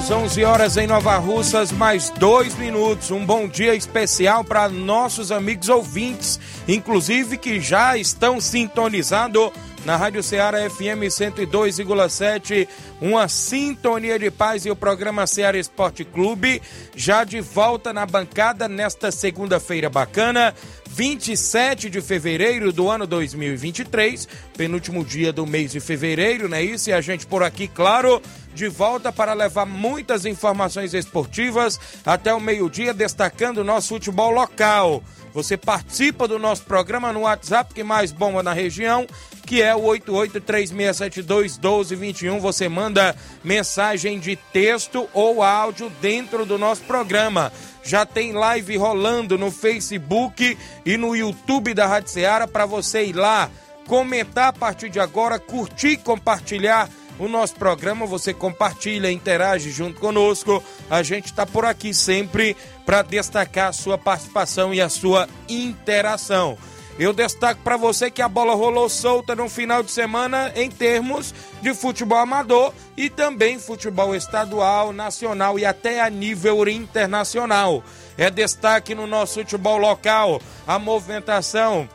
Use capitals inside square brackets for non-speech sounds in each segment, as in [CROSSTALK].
Horas, 11 horas em Nova Russas, mais dois minutos. Um bom dia especial para nossos amigos ouvintes, inclusive que já estão sintonizados na Rádio Ceará FM 102,7. Uma sintonia de paz e o programa Ceará Esporte Clube já de volta na bancada nesta segunda-feira bacana. 27 de fevereiro do ano 2023, penúltimo dia do mês de fevereiro, não é isso? E a gente por aqui, claro, de volta para levar muitas informações esportivas até o meio-dia, destacando o nosso futebol local. Você participa do nosso programa no WhatsApp que mais bomba na região, que é o 8836721221. Você manda mensagem de texto ou áudio dentro do nosso programa. Já tem live rolando no Facebook e no YouTube da Rádio Ceará para você ir lá comentar a partir de agora, curtir compartilhar o nosso programa. Você compartilha, interage junto conosco. A gente está por aqui sempre para destacar a sua participação e a sua interação. Eu destaco para você que a bola rolou solta no final de semana em termos de futebol amador e também futebol estadual, nacional e até a nível internacional. É destaque no nosso futebol local a movimentação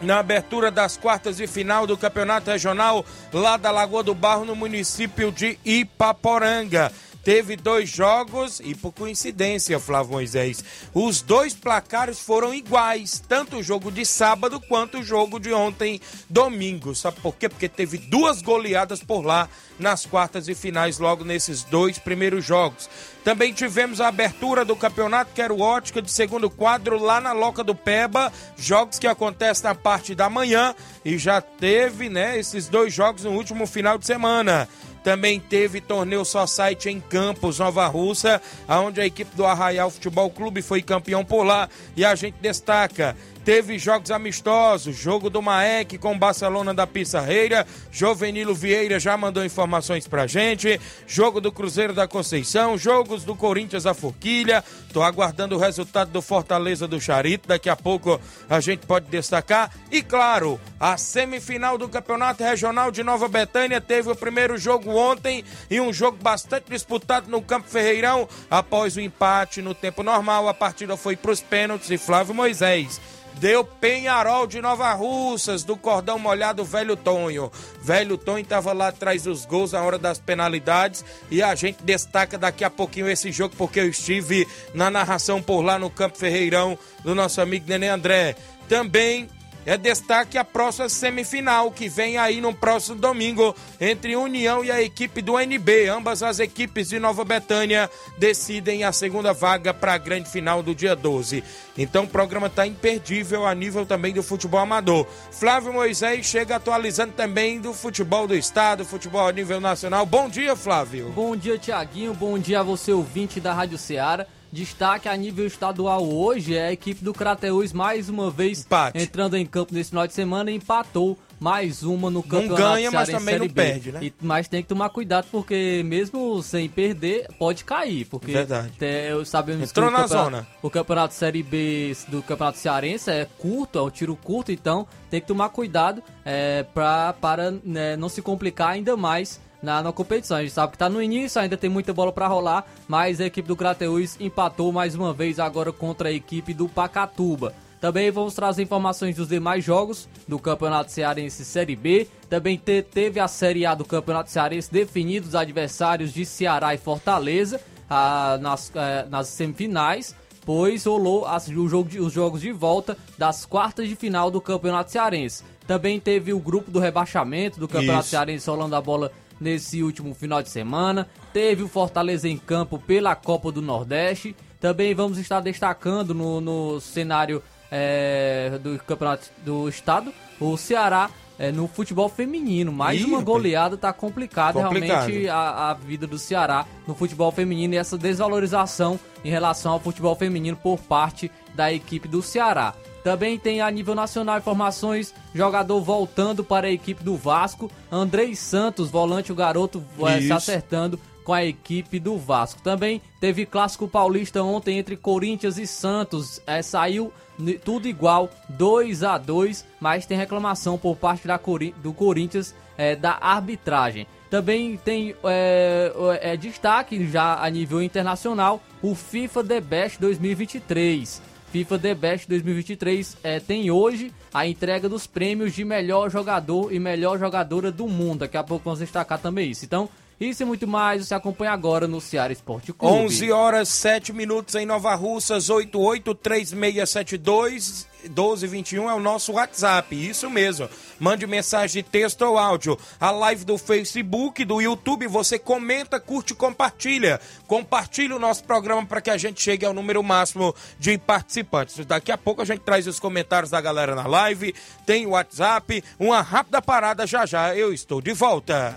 na abertura das quartas de final do Campeonato Regional lá da Lagoa do Barro, no município de Ipaporanga teve dois jogos e por coincidência, Flávio Moisés, os dois placares foram iguais, tanto o jogo de sábado quanto o jogo de ontem, domingo. Sabe por quê? Porque teve duas goleadas por lá nas quartas e finais, logo nesses dois primeiros jogos. Também tivemos a abertura do campeonato Quero Ótica de segundo quadro lá na Loca do Peba, jogos que acontecem na parte da manhã e já teve, né, esses dois jogos no último final de semana. Também teve torneio só site em Campos, Nova Russa, onde a equipe do Arraial Futebol Clube foi campeão por lá. E a gente destaca Teve jogos amistosos, jogo do Maek com Barcelona da Pissarreira. Jovenilo Vieira já mandou informações pra gente. Jogo do Cruzeiro da Conceição, jogos do Corinthians da Forquilha. Tô aguardando o resultado do Fortaleza do Charito. Daqui a pouco a gente pode destacar. E claro, a semifinal do Campeonato Regional de Nova Betânia teve o primeiro jogo ontem e um jogo bastante disputado no Campo Ferreirão. Após o empate no tempo normal, a partida foi para os pênaltis e Flávio Moisés deu Penharol de Nova Russas, do cordão molhado Velho Tonho. Velho Tonho estava lá atrás dos gols na hora das penalidades e a gente destaca daqui a pouquinho esse jogo porque eu estive na narração por lá no Campo Ferreirão do nosso amigo Nenê André. Também é destaque a próxima semifinal que vem aí no próximo domingo entre União e a equipe do NB. Ambas as equipes de Nova Betânia decidem a segunda vaga para a grande final do dia 12. Então o programa está imperdível a nível também do futebol amador. Flávio Moisés chega atualizando também do futebol do estado, futebol a nível nacional. Bom dia, Flávio. Bom dia, Tiaguinho. Bom dia a você, ouvinte da Rádio Ceará. Destaque a nível estadual hoje é a equipe do Crateus mais uma vez Empate. entrando em campo nesse final de semana e empatou mais uma no campeonato. Não ganha, mas também não perde, né? E, mas tem que tomar cuidado porque mesmo sem perder pode cair, porque Verdade. Te, sabemos Entrou que na zona. O campeonato Série B do campeonato cearense é curto, é um tiro curto, então tem que tomar cuidado é, pra, para né, não se complicar ainda mais na, na competição. A gente sabe que está no início, ainda tem muita bola para rolar, mas a equipe do Crateus empatou mais uma vez agora contra a equipe do Pacatuba. Também vamos trazer informações dos demais jogos do Campeonato Cearense Série B. Também te, teve a Série A do Campeonato Cearense definidos adversários de Ceará e Fortaleza. a, nas, é, nas semifinais, pois rolou as, o jogo de, os jogos de volta das quartas de final do Campeonato Cearense. Também teve o grupo do rebaixamento do Campeonato Isso. Cearense rolando a bola nesse último final de semana. Teve o Fortaleza em campo pela Copa do Nordeste. Também vamos estar destacando no, no cenário é, do Campeonato do Estado o Ceará é, no futebol feminino. Mais Ih, uma goleada tá complicada realmente a, a vida do Ceará no futebol feminino e essa desvalorização em relação ao futebol feminino por parte da equipe do Ceará. Também tem a nível nacional informações, jogador voltando para a equipe do Vasco, Andrei Santos, volante o garoto, eh, se acertando com a equipe do Vasco. Também teve clássico paulista ontem entre Corinthians e Santos. É, saiu tudo igual, 2 a 2 mas tem reclamação por parte da do Corinthians é, da arbitragem. Também tem é, é, destaque já a nível internacional o FIFA The Best 2023. FIFA The Best 2023 é, tem hoje a entrega dos prêmios de melhor jogador e melhor jogadora do mundo. Daqui a pouco vamos destacar também isso. Então, isso e muito mais você acompanha agora no Ceará Esporte Clube. 11 horas 7 minutos em Nova Russas, 883672 1221 é o nosso WhatsApp, isso mesmo. Mande mensagem de texto ou áudio. A live do Facebook, do YouTube, você comenta, curte e compartilha. Compartilha o nosso programa para que a gente chegue ao número máximo de participantes. Daqui a pouco a gente traz os comentários da galera na live, tem o WhatsApp, uma rápida parada já já. Eu estou de volta.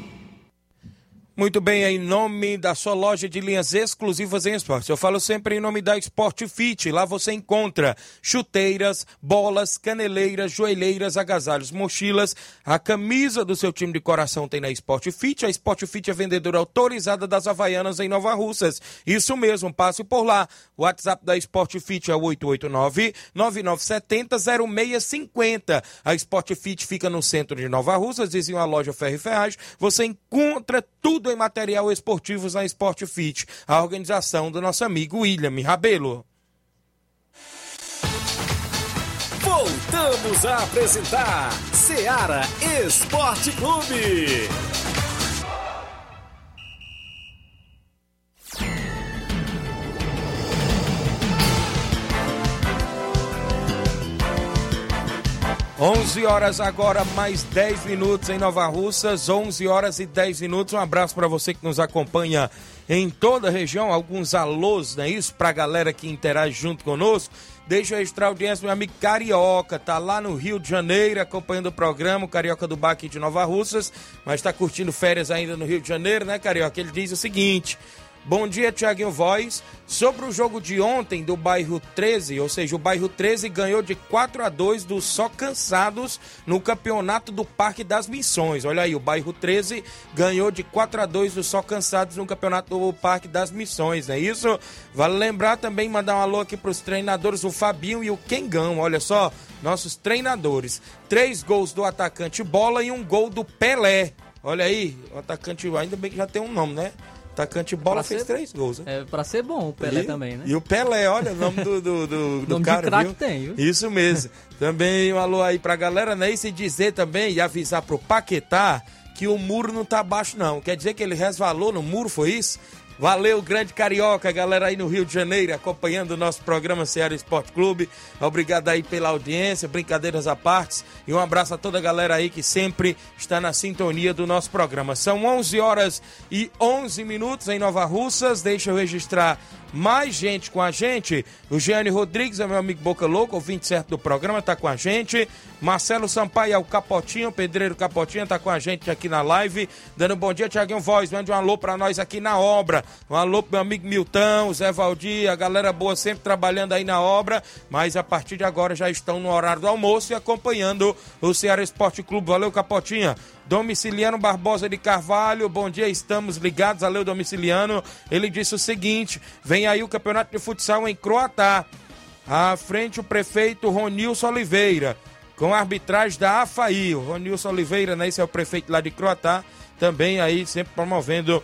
Muito bem, em nome da sua loja de linhas exclusivas em esportes. Eu falo sempre em nome da Sport Fit. Lá você encontra chuteiras, bolas, caneleiras, joelheiras, agasalhos, mochilas. A camisa do seu time de coração tem na Sport Fit. A Sport Fit é vendedora autorizada das Havaianas em Nova Russas. Isso mesmo, passe por lá. O WhatsApp da Sport Fit é o 889-9970-0650. A Sport Fit fica no centro de Nova Russas, vizinho à loja Ferro e Ferragem. Você encontra tudo em material esportivos na Sport Fit. A organização do nosso amigo William Rabelo. Voltamos a apresentar Seara Esporte Clube. Onze horas agora, mais 10 minutos em Nova Russas, 11 horas e 10 minutos. Um abraço para você que nos acompanha em toda a região. Alguns alôs, não é isso? Pra galera que interage junto conosco. Deixa eu registrar a audiência, meu amigo Carioca, tá lá no Rio de Janeiro acompanhando o programa, o Carioca do Baque de Nova Russas, mas tá curtindo férias ainda no Rio de Janeiro, né, Carioca? Ele diz o seguinte: Bom dia, Tiaguinho Voz. Sobre o jogo de ontem do bairro 13, ou seja, o bairro 13 ganhou de 4 a 2 do Só Cansados no campeonato do Parque das Missões. Olha aí, o bairro 13 ganhou de 4 a 2 do Só Cansados no campeonato do Parque das Missões, não é isso? Vale lembrar também, mandar um alô aqui para os treinadores, o Fabinho e o Kengão. Olha só, nossos treinadores. Três gols do atacante Bola e um gol do Pelé. Olha aí, o atacante, ainda bem que já tem um nome, né? Atacante Bola Pra fez ser- três gols, né? É pra ser bom o Pelé E- também, né? E o Pelé, olha o nome do, do, do, [LAUGHS] do Nome de cara, craque viu? tem, viu? Isso mesmo. também um alô aí pra galera, né? E se dizer também e avisar pro Paquetá que o muro não tá baixo, não. Quer dizer que ele resvalou no muro, foi isso? Valeu, grande carioca, galera aí no Rio de Janeiro, acompanhando o nosso programa Ceará Esporte Clube. Obrigado aí pela audiência, brincadeiras à parte. E um abraço a toda a galera aí que sempre está na sintonia do nosso programa. São 11 horas e 11 minutos em Nova Russas. Deixa eu registrar mais gente com a gente. O Gianni Rodrigues é meu amigo Boca Louca, ouvinte certo do programa, está com a gente. Marcelo Sampaio é o Capotinho, Pedreiro Capotinho, está com a gente aqui na live. Dando um bom dia, Tiaguinho Voz. Mande um alô para nós aqui na obra. Um alô pro meu amigo Milton, Zé Valdir, a galera boa sempre trabalhando aí na obra. Mas a partir de agora já estão no horário do almoço e acompanhando o Ceará Esporte Clube. Valeu, Capotinha. Domiciliano Barbosa de Carvalho, bom dia, estamos ligados. Valeu, Domiciliano. Ele disse o seguinte: vem aí o campeonato de futsal em Croatá. À frente o prefeito Ronilson Oliveira, com a arbitragem da AFAI. O Ronilson Oliveira, né? Esse é o prefeito lá de Croatá, também aí sempre promovendo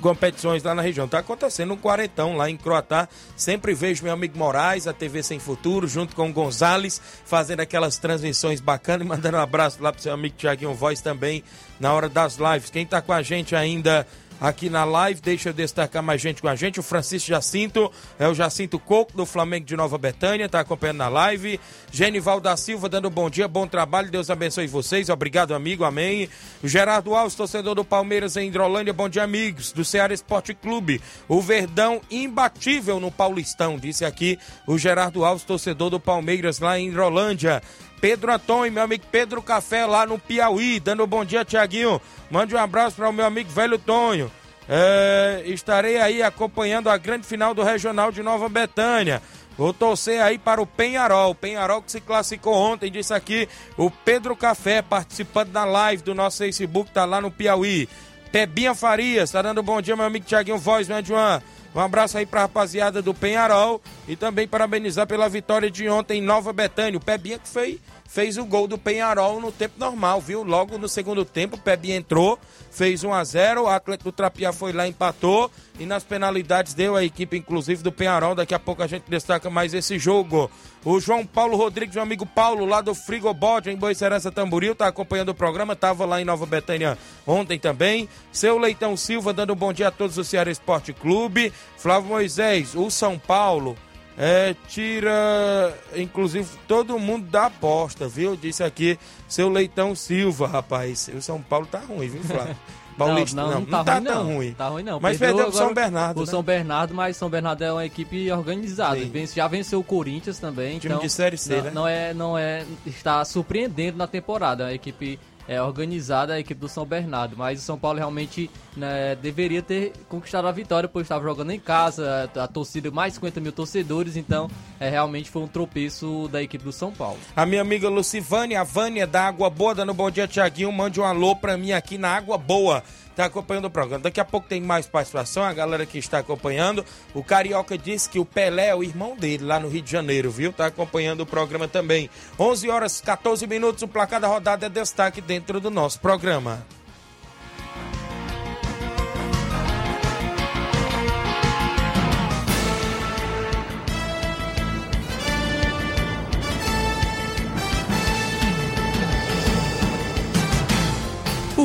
competições lá na região. Tá acontecendo um quarentão lá em Croatá. Sempre vejo meu amigo Moraes, a TV Sem Futuro, junto com o Gonzales, fazendo aquelas transmissões bacanas e mandando um abraço lá pro seu amigo Tiaguinho Voz também na hora das lives. Quem tá com a gente ainda aqui na live. Deixa eu destacar mais gente com a gente. O Francisco Jacinto, é o Jacinto Coco do Flamengo de Nova Betânia, tá acompanhando na live. Genival da Silva dando bom dia, bom trabalho, Deus abençoe vocês. Obrigado, amigo, amém. Gerardo Alves, torcedor do Palmeiras em Hidrolândia, bom dia, amigos. Do Ceará Esporte Clube. O Verdão imbatível no Paulistão, disse aqui o Gerardo Alves, torcedor do Palmeiras lá em Hidrolândia. Pedro Antônio, meu amigo Pedro Café lá no Piauí, dando um bom dia, Tiaguinho. Mande um abraço para o meu amigo Velho Tonho. É, estarei aí acompanhando a grande final do Regional de Nova Betânia. Vou torcer aí para o Penharol. Penharol que se classificou ontem, disse aqui o Pedro Café, participando da live do nosso Facebook, tá lá no Piauí. Pebinha Farias, tá dando um bom dia, meu amigo Tiaguinho Voz, mande uma um abraço aí pra rapaziada do Penharol e também parabenizar pela vitória de ontem em Nova Betânia. O Pebinha que fez, fez o gol do Penharol no tempo normal, viu? Logo no segundo tempo, o Pebinha entrou, fez 1 a 0 o atleta do Trapiá foi lá, empatou e nas penalidades deu a equipe, inclusive, do Penharol. Daqui a pouco a gente destaca mais esse jogo. O João Paulo Rodrigues, meu amigo Paulo, lá do Frigobode, em Boicerança Tamboril, tá acompanhando o programa, tava lá em Nova Betânia ontem também. Seu Leitão Silva, dando um bom dia a todos do Ceará Esporte Clube. Flávio Moisés, o São Paulo, é, tira, inclusive, todo mundo da aposta, viu? Disse aqui, seu Leitão Silva, rapaz. O São Paulo tá ruim, viu, Flávio? [LAUGHS] Paulista, não, não, não, tá, tá ruim, tão não. ruim. Tá ruim não. Mas perdeu, perdeu o São Bernardo. O né? São Bernardo, mas São Bernardo é uma equipe organizada. Sim. Já venceu o Corinthians também. Time então, de Série C, não, né? Não é, não é. Está surpreendendo na temporada. A equipe é, organizada a equipe do São Bernardo, mas o São Paulo realmente né, deveria ter conquistado a vitória, pois estava jogando em casa, a, torcida mais 50 mil torcedores, então é, realmente foi um tropeço da equipe do São Paulo. A minha amiga Lucivânia, a Vânia da Água Boa, dando bom dia, Tiaguinho, mande um alô pra mim aqui na Água Boa está acompanhando o programa. Daqui a pouco tem mais participação, a galera que está acompanhando. O Carioca disse que o Pelé é o irmão dele lá no Rio de Janeiro, viu? Está acompanhando o programa também. 11 horas 14 minutos, o placar da rodada é destaque dentro do nosso programa.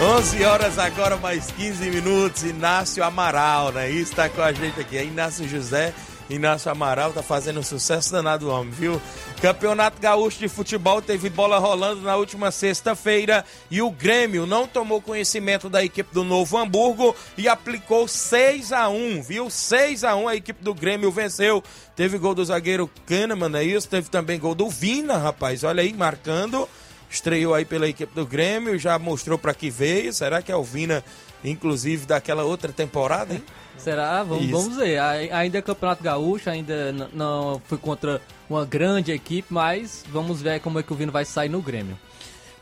Onze horas agora, mais 15 minutos. Inácio Amaral, né? Isso tá com a gente aqui. É Inácio José, Inácio Amaral tá fazendo um sucesso danado, homem, viu? Campeonato Gaúcho de Futebol teve bola rolando na última sexta-feira e o Grêmio não tomou conhecimento da equipe do Novo Hamburgo e aplicou 6 a 1 viu? 6 a 1 a equipe do Grêmio venceu. Teve gol do zagueiro Kahneman, é isso? Teve também gol do Vina, rapaz. Olha aí, marcando estreou aí pela equipe do Grêmio, já mostrou para que veio. Será que é o Vina, inclusive, daquela outra temporada, hein? Será? Vamos, vamos ver. Ainda é Campeonato Gaúcho, ainda não foi contra uma grande equipe, mas vamos ver como é que o Vina vai sair no Grêmio.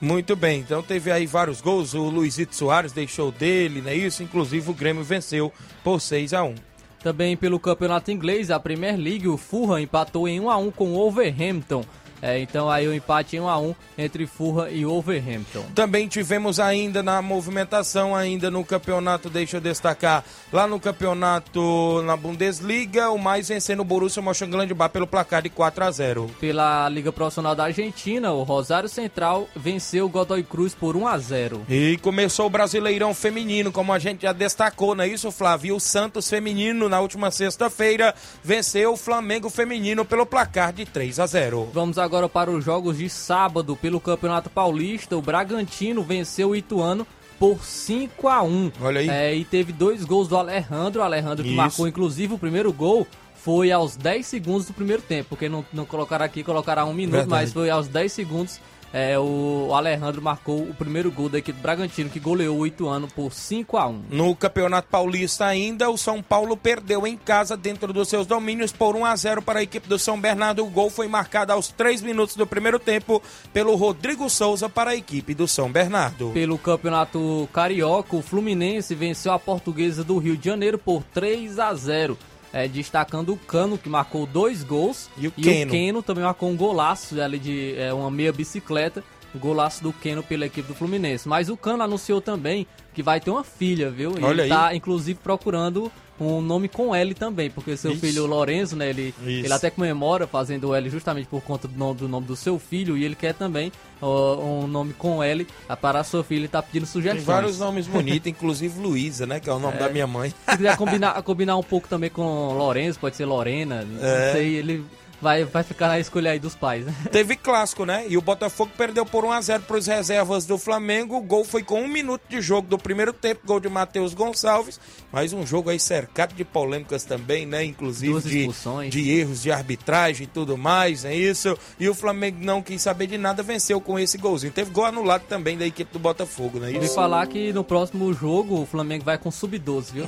Muito bem, então teve aí vários gols. O Luizito Soares deixou dele, não é isso? Inclusive o Grêmio venceu por 6 a 1 Também pelo campeonato inglês, a Premier League, o Fulham empatou em 1 a 1 com o Wolverhampton. É, então aí o empate em 1 a 1 entre Fulham e Wolverhampton. Também tivemos ainda na movimentação, ainda no campeonato, deixa eu destacar, lá no campeonato na Bundesliga, o mais vencendo o Borussia Mönchengladbach pelo placar de 4 a 0. Pela Liga Profissional da Argentina, o Rosário Central venceu o Godoy Cruz por 1 a 0. E começou o Brasileirão Feminino, como a gente já destacou, não é isso, Flávio? O Santos Feminino, na última sexta-feira, venceu o Flamengo Feminino pelo placar de 3 a 0. Vamos agora para os jogos de sábado pelo Campeonato Paulista. O Bragantino venceu o Ituano por 5 a 1 Olha aí. É, e teve dois gols do Alejandro. O Alejandro que Isso. marcou, inclusive, o primeiro gol foi aos 10 segundos do primeiro tempo. Porque não, não colocaram aqui, colocaram um minuto, Verdade. mas foi aos 10 segundos. É, o Alejandro marcou o primeiro gol da equipe do Bragantino, que goleou o Ituano por 5 a 1 No Campeonato Paulista ainda, o São Paulo perdeu em casa dentro dos seus domínios por 1 a 0 para a equipe do São Bernardo. O gol foi marcado aos 3 minutos do primeiro tempo pelo Rodrigo Souza para a equipe do São Bernardo. Pelo Campeonato Carioca, o Fluminense venceu a Portuguesa do Rio de Janeiro por 3 a 0. É, destacando o Cano, que marcou dois gols. E o Keno. também marcou um golaço ali de é, uma meia bicicleta. O golaço do Keno pela equipe do Fluminense. Mas o Cano anunciou também que vai ter uma filha, viu? E Olha ele aí. tá, inclusive, procurando um nome com L também, porque seu Isso. filho Lorenzo, né, ele, Isso. ele até comemora fazendo o L justamente por conta do nome do, nome do seu filho, e ele quer também ó, um nome com L para a sua filha e tá pedindo Tem sugestões. vários nomes bonitos, inclusive Luísa, né? Que é o nome da minha mãe. Se quiser combinar, combinar um pouco também com Lorenzo, pode ser Lorena, É. não sei, ele vai, vai ficar na escolha aí dos pais, né? [LAUGHS] Teve clássico, né? E o Botafogo perdeu por 1 a 0 para os reservas do Flamengo. O gol foi com um minuto de jogo do primeiro tempo, gol de Matheus Gonçalves. Mas um jogo aí cercado de polêmicas também, né? Inclusive de, de erros de arbitragem e tudo mais, é isso. E o Flamengo não quis saber de nada, venceu com esse golzinho. Teve gol anulado também da equipe do Botafogo, né? Ouvi Isso. falar que no próximo jogo o Flamengo vai com sub-12, viu?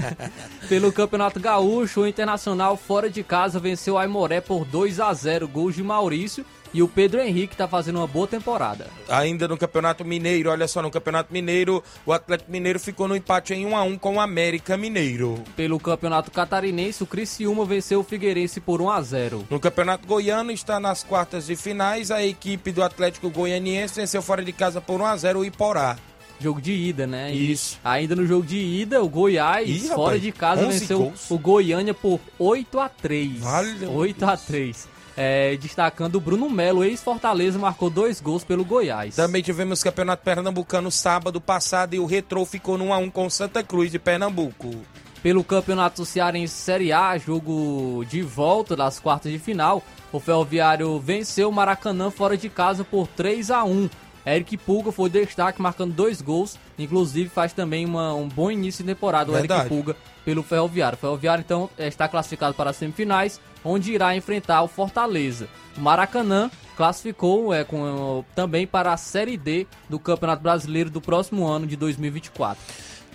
[LAUGHS] Pelo Campeonato Gaúcho, o Internacional fora de casa venceu o Aimoré por 2 a 0 gols de Maurício. E o Pedro Henrique tá fazendo uma boa temporada. Ainda no Campeonato Mineiro, olha só, no Campeonato Mineiro, o Atlético Mineiro ficou no empate em 1 a 1 com o América Mineiro. Pelo Campeonato Catarinense, o Criciúma venceu o Figueirense por 1 a 0 No Campeonato Goiano está nas quartas de finais. A equipe do Atlético Goianiense venceu fora de casa por 1 a 0 o Iporá. Jogo de ida, né? E Isso. ainda no jogo de ida, o Goiás, Ih, rapaz, fora de casa, 11 venceu gols. o Goiânia por 8 a 3 Vale, meu 8 a 3 É, destacando o Bruno Melo, ex-Fortaleza, marcou dois gols pelo Goiás. Também tivemos Campeonato Pernambucano sábado passado e o Retrô ficou no 1 a 1 com Santa Cruz de Pernambuco. Pelo Campeonato Cearense Série A, jogo de volta das quartas de final, o Ferroviário venceu o Maracanã fora de casa por 3 a 1 Eric Pulga foi destaque, marcando dois gols. Inclusive, faz também uma- um bom início de temporada o Eric Verdade. Pulga pelo Ferroviário. O Ferroviário, então, eh, está classificado para as semifinais, onde irá enfrentar o Fortaleza. O Maracanã classificou é, com, também para a Série D do Campeonato Brasileiro do próximo ano de 2024.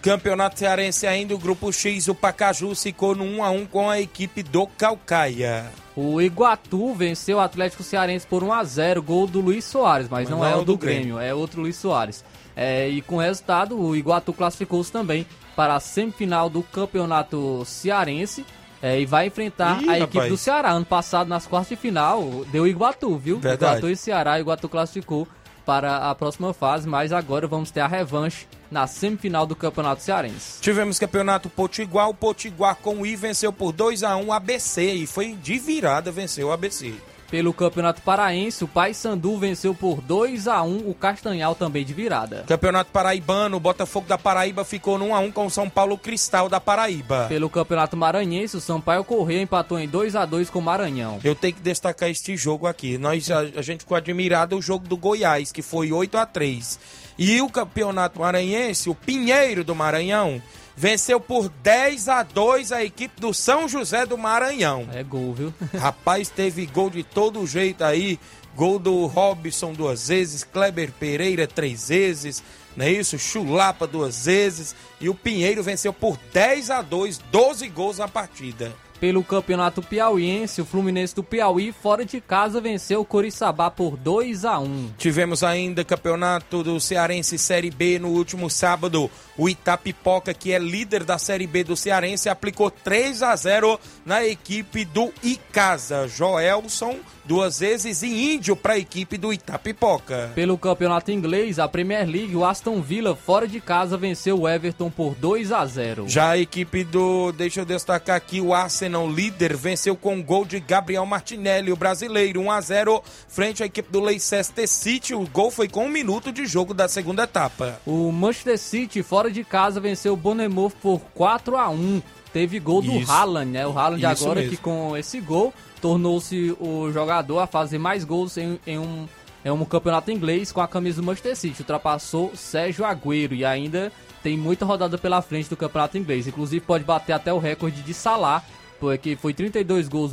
Campeonato Cearense ainda, o Grupo X, o Pacaju ficou no 1 a 1 com a equipe do Calcaia. O Iguatu venceu o Atlético Cearense por 1 a 0 gol do Luiz Soares, mas, não, é o do Grêmio, é outro Luiz Soares. É, e com resultado, o Iguatu classificou-se também para a semifinal do Campeonato Cearense é, e vai enfrentar Ih, a equipe rapaz. do Ceará. Ano passado, nas quartas de final, deu Iguatu, viu? Verdade. Iguatu e Ceará, Iguatu classificou para a próxima fase, mas agora vamos ter a revanche na semifinal do Campeonato Cearense. Tivemos Campeonato Potiguar, o Potiguar com o I venceu por 2 a 1 o ABC e foi de virada venceu o ABC. Pelo Campeonato Paraense, o Paysandu venceu por 2 a 1 o Castanhal também de virada. Campeonato Paraibano, o Botafogo da Paraíba ficou no 1 a 1 com o São Paulo Cristal da Paraíba. Pelo Campeonato Maranhense, o Sampaio Correia empatou em 2 a 2 com o Maranhão. Eu tenho que destacar este jogo aqui. Nós a, a gente ficou admirado o jogo do Goiás, que foi 8 a 3. E o Campeonato Maranhense, o Pinheiro do Maranhão, venceu por 10 a 2 a equipe do São José do Maranhão. É gol, viu? [LAUGHS] Rapaz, teve gol de todo jeito aí. Gol do Robson duas vezes, Kleber Pereira três vezes, não é isso? Chulapa duas vezes. E o Pinheiro venceu por 10 a 2, 12 gols na partida. Pelo Campeonato Piauiense, o Fluminense do Piauí, fora de casa, venceu o Coriçaba por 2 a 1 Tivemos ainda campeonato do Cearense Série B no último sábado. O Itapipoca, que é líder da Série B do Cearense, aplicou 3 a 0 na equipe do Icasa. Joelson, duas vezes, e Índio para a equipe do Itapipoca. Pelo Campeonato Inglês, a Premier League, o Aston Villa, fora de casa, venceu o Everton por 2 a 0 Já a equipe do, deixa eu destacar aqui, o Arsenal líder venceu com gol de Gabriel Martinelli, o brasileiro, 1 a 0 frente à equipe do Leicester City. O gol foi com um minuto de jogo da segunda etapa. O Manchester City, fora de casa, venceu o Bournemouth por 4 a 1 Teve gol do Isso. Haaland, né? O Haaland Isso agora mesmo. que com esse gol tornou-se o jogador a fazer mais gols em, em um, em um campeonato inglês com a camisa do Manchester City. Ultrapassou Sérgio Agüero e ainda tem muita rodada pela frente do campeonato inglês. Inclusive pode bater até o recorde de Salah, porque foi 32 gols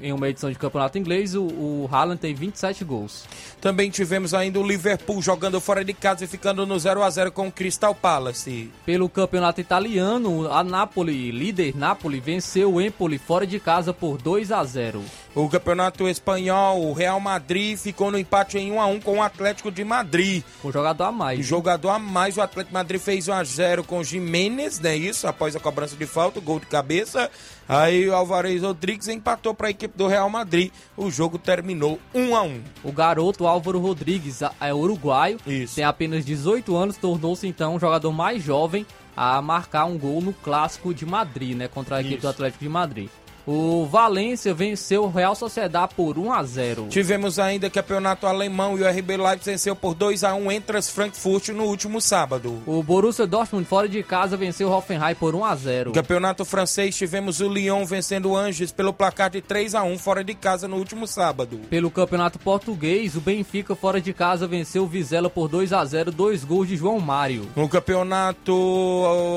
em uma edição de campeonato inglês. O, o Haaland tem 27 gols. Também tivemos ainda o Liverpool jogando fora de casa e ficando no 0 a 0 com o Crystal Palace. Pelo campeonato italiano, a Napoli, líder Napoli, venceu o Empoli fora de casa por 2 a 0. O campeonato espanhol, o Real Madrid ficou no empate em 1 a 1 com o Atlético de Madrid. O jogador a mais. Jogador a mais, o Atlético de Madrid fez 1 a 0 com o Jimenez, né? Isso, após a cobrança de falta, gol de cabeça. Aí o Alvarez Rodrigues empatou para a equipe do Real Madrid. O jogo terminou 1 a 1. O garoto Álvaro Rodrigues é uruguaio, Isso. tem apenas 18 anos, tornou-se então o jogador mais jovem a marcar um gol no clássico de Madrid, né, contra a equipe do Atlético de Madrid. O Valência venceu o Real Sociedad por 1 a 0. Tivemos ainda campeonato alemão e o RB Leipzig venceu por 2 a 1 entre as Frankfurt no último sábado. O Borussia Dortmund fora de casa venceu o Hoffenheim por 1 a 0. Campeonato francês, tivemos o Lyon vencendo o Angers pelo placar de 3 a 1 fora de casa no último sábado. Pelo Campeonato Português, o Benfica fora de casa venceu o Vizela por 2 a 0, dois gols de João Mário. No campeonato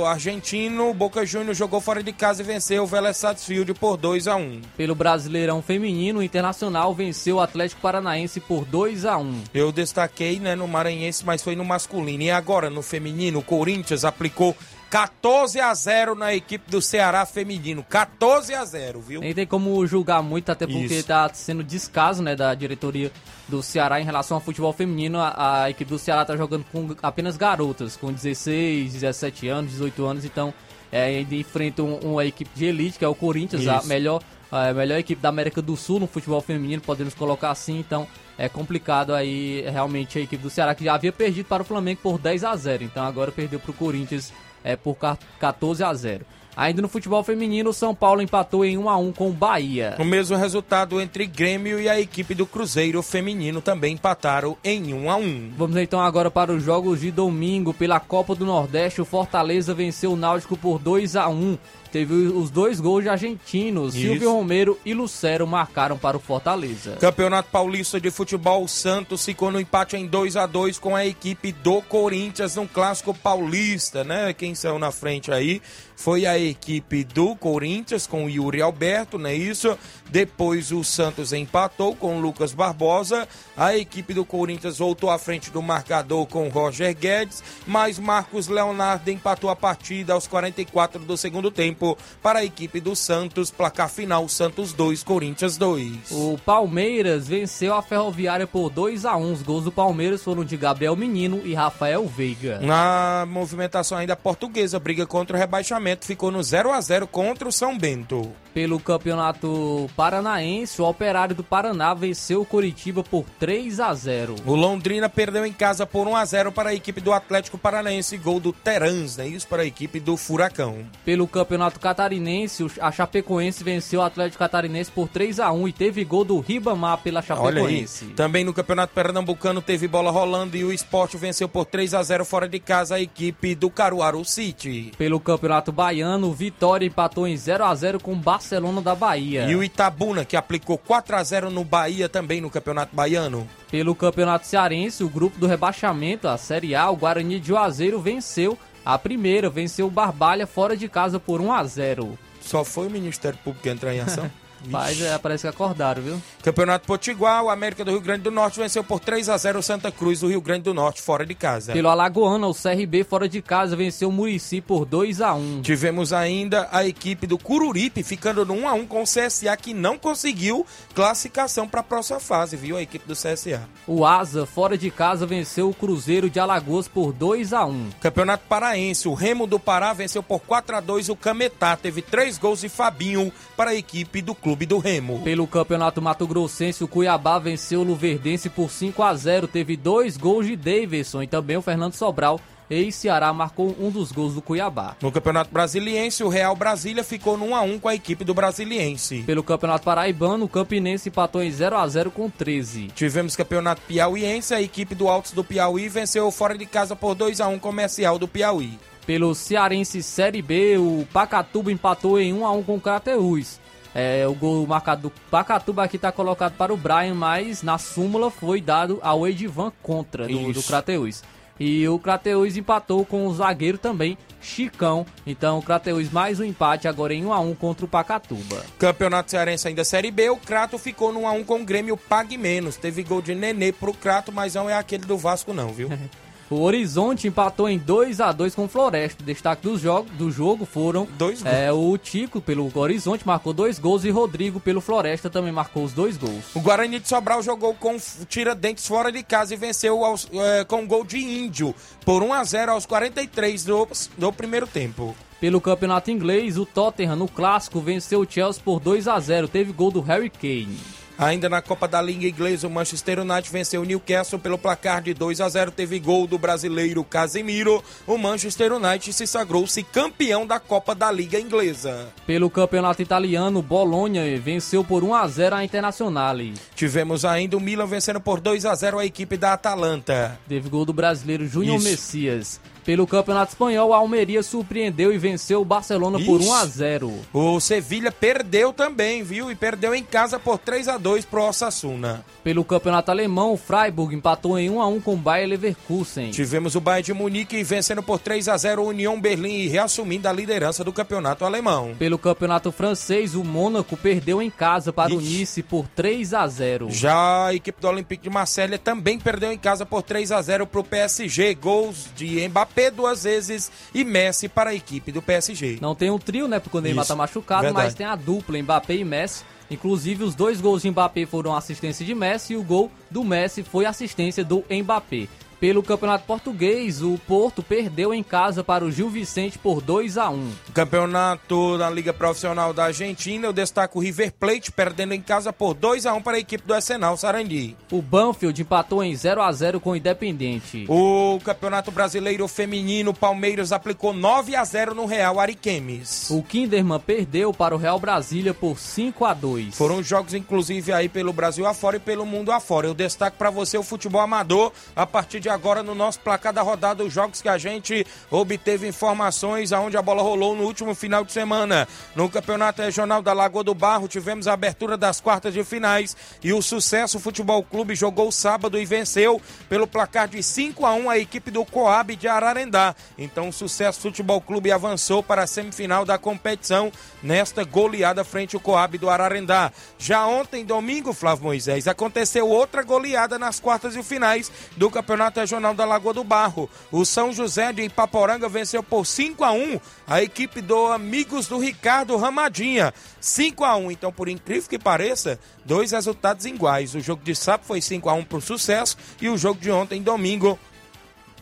argentino, o Boca Juniors jogou fora de casa e venceu o Vélez Sarsfield por 2 a 1. Pelo Brasileirão Feminino, o Internacional venceu o Atlético Paranaense por 2 a 1. Eu destaquei, né, no Maranhense, mas foi no masculino. E agora no feminino, o Corinthians aplicou 14 a 0 na equipe do Ceará feminino. 14 a 0, viu? Nem tem como julgar muito, até porque Isso. tá sendo descaso, né, da diretoria do Ceará em relação ao futebol feminino. A, a equipe do Ceará tá jogando com apenas garotas, com 16, 17 anos, 18 anos, então é, ainda enfrenta um- uma equipe de elite, que é o Corinthians, a Isso. melhor, a melhor equipe da América do Sul no futebol feminino, podemos colocar assim, então é complicado aí realmente a equipe do Ceará, que já havia perdido para o Flamengo por 10 a 0 então agora perdeu para o Corinthians é, por ca- 14 a 0 Ainda no futebol feminino, o São Paulo empatou em 1 a 1 com o Bahia. O mesmo resultado entre Grêmio e a equipe do Cruzeiro feminino também empataram em 1 a 1. Vamos então agora para os jogos de domingo pela Copa do Nordeste. O Fortaleza venceu o Náutico por 2 a 1. Teve os dois gols de argentinos. Isso. Silvio Romero e Lucero marcaram para o Fortaleza. Campeonato Paulista de Futebol, o Santos ficou no empate em 2 a 2 com a equipe do Corinthians no Clássico Paulista, né? Quem saiu na frente aí foi a equipe do Corinthians com o Yuri Alberto, não é isso? Depois o Santos empatou com o Lucas Barbosa. A equipe do Corinthians voltou à frente do marcador com o Roger Guedes, mas Marcos Leonardo empatou a partida aos 44 do segundo tempo para a equipe do Santos. Placar final: Santos 2, Corinthians 2. O Palmeiras venceu a Ferroviária por 2 a 1. Os gols do Palmeiras foram de Gabriel Menino e Rafael Veiga. Na movimentação ainda portuguesa, briga contra o rebaixamento, ficou no 0 a 0 contra o São Bento. Pelo Campeonato Paranaense, o Operário do Paraná venceu o Coritiba por 3 a 0. O Londrina perdeu em casa por 1 a 0 para a equipe do Atlético Paranaense, gol do Terans, né? Isso para a equipe do Furacão. Pelo Campeonato Catarinense, a Chapecoense venceu o Atlético Catarinense por 3 a 1 e teve gol do Ribamar pela. Chapecoense. Também no Campeonato Pernambucano teve bola rolando e o Esporte venceu por 3 a 0 fora de casa a equipe do Caruaru City. Pelo Campeonato Baiano, Vitória empatou em 0 a 0 com o Barcelona da Bahia. E o Itabuna, que aplicou 4 a 0 no Bahia também no Campeonato Baiano. Pelo Campeonato Cearense, o grupo do rebaixamento, a Série A, o Guarani de Juazeiro venceu a primeira, venceu o Barbalha fora de casa por 1 a 0. Só foi o Ministério Público entrar em ação? [LAUGHS] Mas é, parece que acordaram, viu? Campeonato Potiguar, o América do Rio Grande do Norte venceu por 3 a 0 o Santa Cruz do Rio Grande do Norte, fora de casa. Pelo Alagoana, o CRB fora de casa venceu o Murici por 2 a 1 Tivemos ainda a equipe do Cururipe ficando no 1 a 1 com o CSA que não conseguiu classificação para a próxima fase, viu? A equipe do CSA. O Asa fora de casa venceu o Cruzeiro de Alagoas por 2 a 1 Campeonato Paraense, o Remo do Pará venceu por 4 a 2 o Cametá, teve três gols de Fabinho para a equipe do Clube do Remo. Pelo Campeonato Mato Grossense, o Cuiabá venceu o Luverdense por 5 a 0 Teve dois gols de Davidson e também o Fernando Sobral. Ex-Ceará marcou um dos gols do Cuiabá. No Campeonato Brasiliense, o Real Brasília ficou no 1 a 1 com a equipe do Brasiliense. Pelo Campeonato Paraibano, o Campinense empatou em 0 a 0 com 13. Tivemos Campeonato Piauiense, a equipe do Altos do Piauí venceu fora de casa por 2 a 1 Comercial do Piauí. Pelo Cearense Série B, o Pacatuba empatou em 1 a 1 com o Crateús. É, o gol marcado do Pacatuba aqui está colocado para o Brian, mas na súmula foi dado ao Edivan contra do, do Isso. Crateús. E o Crateús empatou com o zagueiro também, Chicão. Então o Crateús mais um empate agora em 1 a 1 contra o Pacatuba. Campeonato Cearense ainda Série B, o Crato ficou no 1 a 1 com o Grêmio Pague Menos. Teve gol de Nenê pro Crato, mas não é aquele do Vasco não, viu? [LAUGHS] O Horizonte empatou em 2 a 2 com o Floresta. O destaque do jogo, do jogo foram Dois gols. é, o Tico pelo Horizonte marcou dois gols e Rodrigo pelo Floresta também marcou os dois gols. O Guarani de Sobral jogou com Tiradentes fora de casa e venceu aos- eh, com gol de Índio por 1 a 0 aos 43 do, do primeiro tempo. Pelo campeonato inglês, o Tottenham no clássico venceu o Chelsea por 2 a 0 Teve gol do Harry Kane. Ainda na Copa da Liga Inglesa, o Manchester United venceu o Newcastle pelo placar de 2 a 0. Teve gol do brasileiro Casemiro. O Manchester United se sagrou-se campeão da Copa da Liga Inglesa. Pelo campeonato italiano, Bologna venceu por 1 a 0 a Internazionale. Tivemos ainda o Milan vencendo por 2 a 0 a equipe da Atalanta. Teve gol do brasileiro Júnior. Messias. Pelo campeonato espanhol, a Almeria surpreendeu e venceu o Barcelona por Isso. 1 a 0 O Sevilha perdeu também, viu? E perdeu em casa por 3 a 2 pro Osasuna. Pelo campeonato alemão, o Freiburg empatou em 1 a 1 com o Bayer Leverkusen. Tivemos o Bayern de Munique vencendo por 3 a 0 o União Berlim e reassumindo a liderança do campeonato alemão. Pelo campeonato francês, o Mônaco perdeu em casa para o Ixi. Nice por 3 a 0 Já a equipe do Olympique de Marselha também perdeu em casa por 3 a 0 pro PSG. Gols de Mbappé duas vezes e Messi para a equipe do PSG. Não tem um trio, né? Porque o Neymar Isso, tá machucado, verdade. mas tem a dupla, Mbappé e Messi. Inclusive, os dois gols de Mbappé foram assistência de Messi e o gol do Messi foi assistência do Mbappé. Pelo Campeonato Português, o Porto perdeu em casa para o Gil Vicente por 2 a 1 Campeonato da Liga Profissional da Argentina, eu destaco o River Plate perdendo em casa por 2 a 1 para a equipe do Arsenal Sarandi. O Banfield empatou em 0 a 0 com o Independente. O Campeonato Brasileiro Feminino, Palmeiras aplicou 9 a 0 no Real Ariquemes. O Kinderman perdeu para o Real Brasília por 5 a 2 Foram jogos, inclusive, aí pelo Brasil afora e pelo mundo afora. Eu destaco para você o futebol amador a partir de agora no nosso placar da rodada, os jogos que a gente obteve informações aonde a bola rolou no último final de semana. No Campeonato Regional da Lagoa do Barro, tivemos a abertura das quartas de finais e o Sucesso Futebol Clube jogou sábado e venceu pelo placar de 5 a 1 a equipe do Coab de Ararendá. Então o Sucesso Futebol Clube avançou para a semifinal da competição nesta goleada frente ao Coab do Ararendá. Já ontem, domingo, Flávio Moisés, aconteceu outra goleada nas quartas e finais do Campeonato Regional da Lagoa do Barro. O São José de Ipaporanga venceu por 5 a 1 a equipe do Amigos do Ricardo Ramadinha. 5 a 1 Então, por incrível que pareça, dois resultados iguais. O jogo de sábado foi 5 a 1 para o Sucesso e o jogo de ontem, domingo,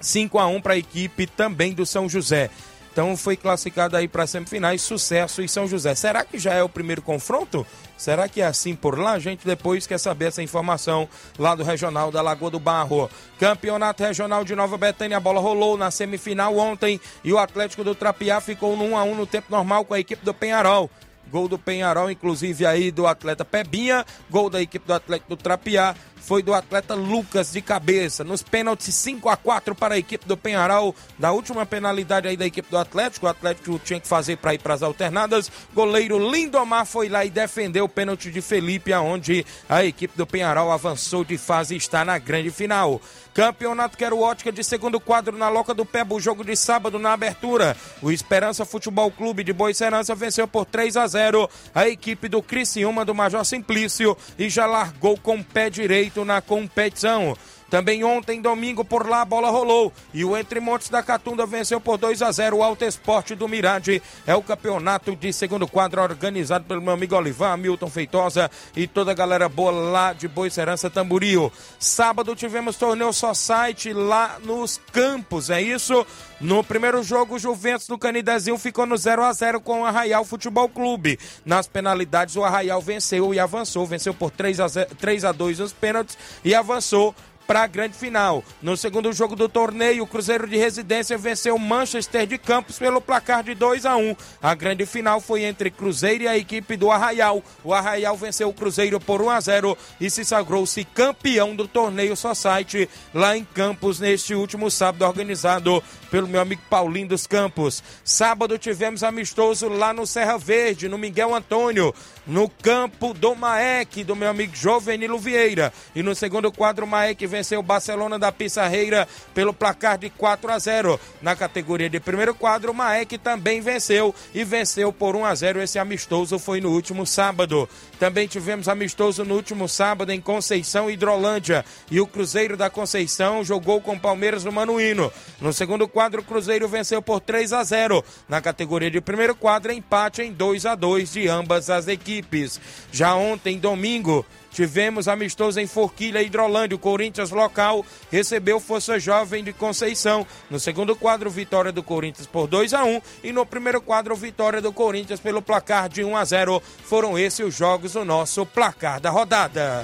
5 a 1 para a equipe também do São José. Então foi classificado aí para semifinais Sucesso e São José. Será que já é o primeiro confronto? Será que é assim por lá? A gente depois quer saber essa informação lá do Regional da Lagoa do Barro. Campeonato Regional de Nova Betânia, a bola rolou na semifinal ontem e o Atlético do Trapiá ficou no 1 a 1 no tempo normal com a equipe do Penharol. Gol do Penharol, inclusive aí do atleta Pebinha. Gol da equipe do Atlético do Trapiá. Foi do atleta Lucas de cabeça. Nos pênaltis 5 a 4 para a equipe do Penharal, da última penalidade aí da equipe do Atlético, o Atlético tinha que fazer para ir para as alternadas. Goleiro Lindomar foi lá e defendeu o pênalti de Felipe, aonde a equipe do Penharal avançou de fase e está na grande final. Campeonato Quero Ótica de segundo quadro na Loca do Pebo, jogo de sábado na abertura. O Esperança Futebol Clube de Boa Serança venceu por 3 a 0 a equipe do Criciúma do Major Simplício e já largou com o pé direito na competição. Também ontem, domingo, por lá a bola rolou e o Entre Montes da Catunda venceu por 2 a 0 o Alto Esporte do Mirade. É o campeonato de segundo quadro organizado pelo meu amigo Olivan, Milton Feitosa e toda a galera boa lá de Boicerança Tamburio. Sábado tivemos torneio Society lá nos campos, é isso? No primeiro jogo, o Juventus do Canidezinho ficou no 0 a 0 com o Arraial Futebol Clube. Nas penalidades, o Arraial venceu e avançou. Venceu por 3 a, 0, 3 a 2 nos pênaltis e avançou para a grande final. No segundo jogo do torneio, o Cruzeiro de Residência venceu Manchester de Campos pelo placar de 2 a 1. A grande final foi entre Cruzeiro e a equipe do Arraial. O Arraial venceu o Cruzeiro por 1 a 0 e se sagrou-se campeão do torneio Society lá em Campos neste último sábado organizado pelo meu amigo Paulinho dos Campos. Sábado tivemos amistoso lá no Serra Verde, no Miguel Antônio, no campo do Maek, do meu amigo Jovenilo Vieira. E no segundo quadro, o Maek venceu o Barcelona da Pissarreira pelo placar de 4 a 0. Na categoria de primeiro quadro, o Maek também venceu e venceu por 1 a 0. Esse amistoso foi no último sábado. Também tivemos amistoso no último sábado em Conceição Hidrolândia. E o Cruzeiro da Conceição jogou com o Palmeiras no Manuíno. No segundo quadro, o Cruzeiro venceu por 3 a 0. Na categoria de primeiro quadro, empate em 2 a 2 de ambas as equipes. Já ontem, domingo, Tivemos amistoso em Forquilha, Hidrolândia. O Corinthians local recebeu Força Jovem de Conceição. No segundo quadro, vitória do Corinthians por 2 a 1 E no primeiro quadro, vitória do Corinthians pelo placar de 1 a 0 Foram esses os jogos do nosso placar da rodada.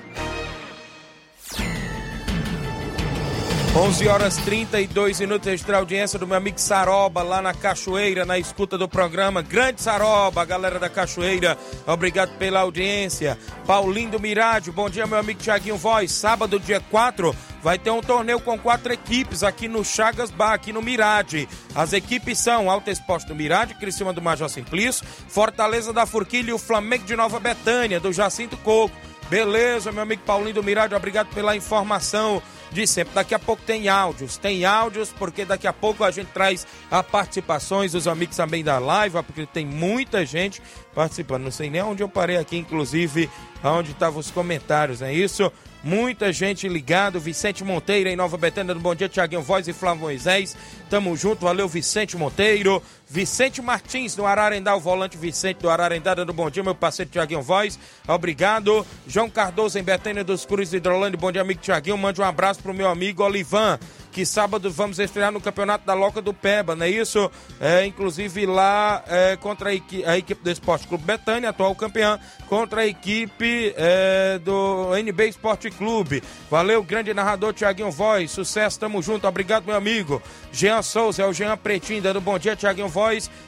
11 horas 32 minutos extra audiência do meu amigo Saroba lá na Cachoeira, na escuta do programa. Grande Saroba, galera da Cachoeira, obrigado pela audiência. Paulinho do Mirade, bom dia, meu amigo Tiaguinho Voz. Sábado, dia 4, vai ter um torneio com quatro equipes aqui no Chagas Bar, aqui no Mirade. As equipes são Alto Esporte do Mirade, Criciúma do Major Simplício, Fortaleza da Forquilha e o Flamengo de Nova Betânia, do Jacinto Coco. Beleza, meu amigo Paulinho do Mirade, obrigado pela informação de sempre. Daqui a pouco tem áudios, tem áudios, porque daqui a pouco a gente traz a participações dos amigos também da live, porque tem muita gente participando. Não sei nem onde eu parei aqui, inclusive, onde estavam os comentários, é isso? Muita gente ligado, Vicente Monteiro em Nova Betânia do Bom Dia, Tiaguinho Voz e Flávio Moisés. Tamo junto, valeu Vicente Monteiro. Vicente Martins do Ararendá, o volante Vicente do Ararendá, dando bom dia, meu parceiro Tiaguinho Voz. Obrigado. João Cardoso em Betânia dos Cruz Hidrolândia, bom dia, amigo Tiaguinho. Mande um abraço pro meu amigo Olivan que sábado vamos estrear no Campeonato da Loca do Peba, não é isso? É, inclusive lá é, contra a, equi a, equipe do Esporte Clube Betânia, atual campeã, contra a equipe é, do NB Esporte Clube. Valeu, grande narrador Tiaguinho Voz, sucesso, tamo junto, obrigado meu amigo. Jean Souza, é o Jean Pretinho, dando bom dia, Tiaguinho Voz.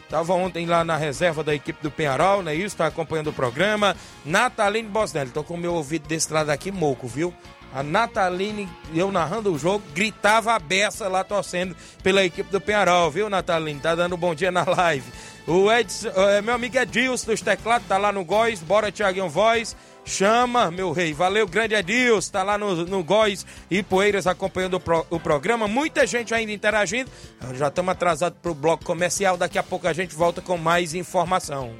Tava ontem lá na reserva da equipe do Penharol, não é isso? Tá acompanhando o programa. Nataline Bosnelli, tô com o meu ouvido desse lado aqui moco, viu? A Nataline, eu narrando o jogo, gritava a beça lá torcendo pela equipe do Penharol, viu, Nataline? Tá dando um bom dia na live. O Edson, é, meu amigo Edilson dos teclados, tá lá no Góis. Bora, Tiaguinho Voz. Chama, meu rei. Valeu, grande Edilson. Tá lá no, no Góis e Poeiras acompanhando o, pro, o programa. Muita gente ainda interagindo. Já estamos atrasados pro bloco comercial. Daqui a pouco a gente volta com mais informação.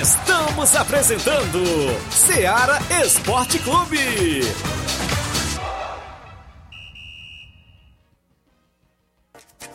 Estamos apresentando Seara Esporte Clube.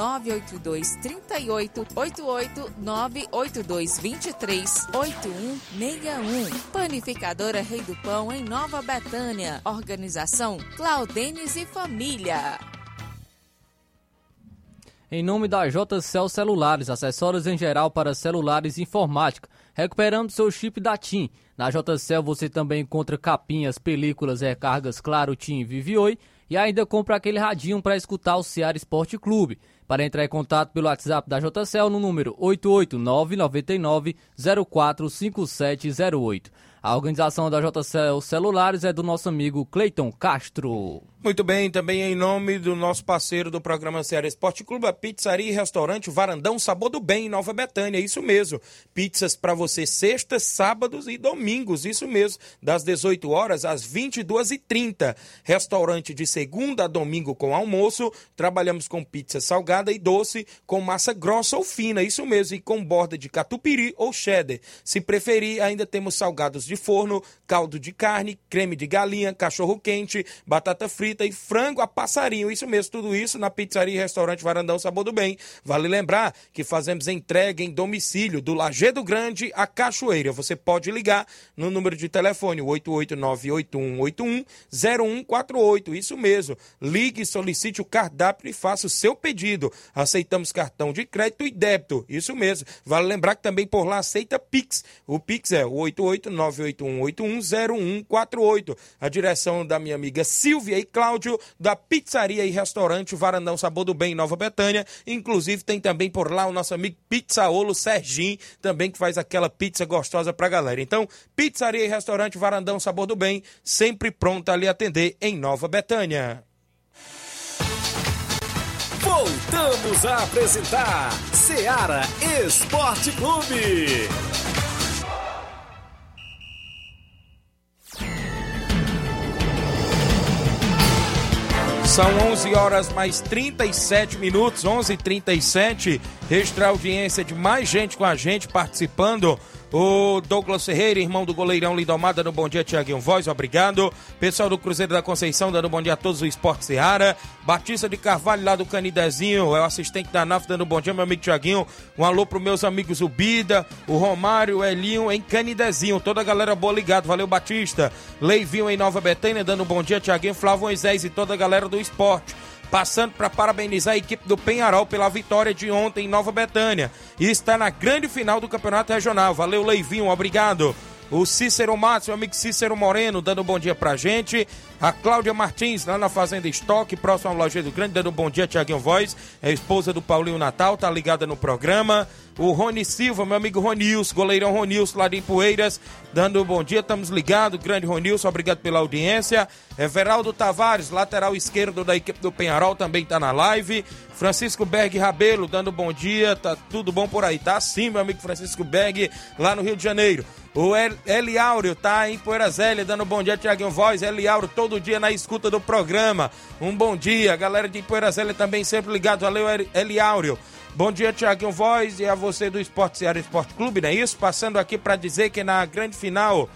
982 38 88 982 23 8161. Panificadora Rei do Pão, em Nova Betânia. Organização Claudenes e Família. Em nome da JCL Celulares, acessórios em geral para celulares e informática, recuperando seu chip da TIM. Na JCL você também encontra capinhas, películas, recargas Claro, TIM, Vivi Oi e ainda compra aquele radinho para escutar o Ceará Esporte Clube. Para entrar em contato pelo WhatsApp da JCL no número 88999 045708. A organização da JCL Celulares é do nosso amigo Cleiton Castro. Muito bem, também em nome do nosso parceiro do programa Ceará Esporte Clube, a Pizzaria e Restaurante Varandão Sabor do Bem, em Nova Betânia, isso mesmo. Pizzas para você sextas, sábados e domingos, isso mesmo, das 18 horas às 22h30. Restaurante de segunda a domingo com almoço, trabalhamos com pizza salgada e doce, com massa grossa ou fina, isso mesmo, e com borda de catupiry ou cheddar. Se preferir, ainda temos salgados de forno, caldo de carne, creme de galinha, cachorro quente, batata frita, frita e frango a passarinho. Isso mesmo, tudo isso na pizzaria e restaurante Varandão Sabor do Bem. Vale lembrar que fazemos entrega em domicílio do Lagedo Grande a Cachoeira. Você pode ligar no número de telefone 88981810148. Isso mesmo. Ligue, solicite o cardápio e faça o seu pedido. Aceitamos cartão de crédito e débito. Isso mesmo. Vale lembrar que também por lá aceita Pix. O Pix é o 88981810148. A direção da minha amiga Silvia e Cláudio, da Pizzaria e Restaurante Varandão Sabor do Bem, em Nova Betânia. Inclusive, tem também por lá o nosso amigo Pizzaolo Serginho, também que faz aquela pizza gostosa pra galera. Então, Pizzaria e Restaurante Varandão Sabor do Bem, sempre pronta a lhe atender em Nova Betânia. Voltamos a apresentar Seara Esporte Clube. São 11 horas mais 37 minutos, 11:37. Extra audiência de mais gente com a gente participando. O Douglas Ferreira, irmão do goleirão Lindomar, dando bom dia, Tiaguinho Voz, obrigado. Pessoal do Cruzeiro da Conceição, dando bom dia a todos do Esporte Seara. Batista de Carvalho, lá do Canidezinho, é o assistente da NAF, dando bom dia, meu amigo Tiaguinho. Um alô para meus amigos Ubida, o Romário, o Elinho, em Canidezinho. Toda a galera boa ligado, valeu Batista. Leivinho em Nova Betânia, dando bom dia, Tiaguinho, Flávio Moisés e toda a galera do esporte passando para parabenizar a equipe do Penharol pela vitória de ontem em Nova Betânia. E está na grande final do Campeonato Regional. Valeu, Leivinho, obrigado. O Cícero Matos, meu amigo Cícero Moreno, dando um bom dia pra gente. A Cláudia Martins, lá na Fazenda Estoque, próximo ao Loja do Grande, dando um bom dia, Tiaguinho Voz. É esposa do Paulinho Natal, tá ligada no programa. O Rony Silva, meu amigo Ronilson, goleirão Ronilson, lá de Poeiras, dando um bom dia, estamos ligados. Grande Ronilson, obrigado pela audiência. Everaldo Tavares, lateral esquerdo da equipe do Penharol, também tá na live. Francisco Berg Rabelo, dando bom dia, tá tudo bom por aí, tá sim, meu amigo Francisco Berg, lá no Rio de Janeiro. O Eli Áureo tá em Poeira Zélia, dando bom dia, Tiaguinho Voz. Eli Áureo, todo dia na escuta do programa. Um bom dia, galera de Poeira Zélia também sempre ligado. Valeu, Eli Áureo. Bom dia, Tiaguinho Voz e a você do Esporte Ceará Esporte Clube, não é isso? Passando aqui para dizer que na grande final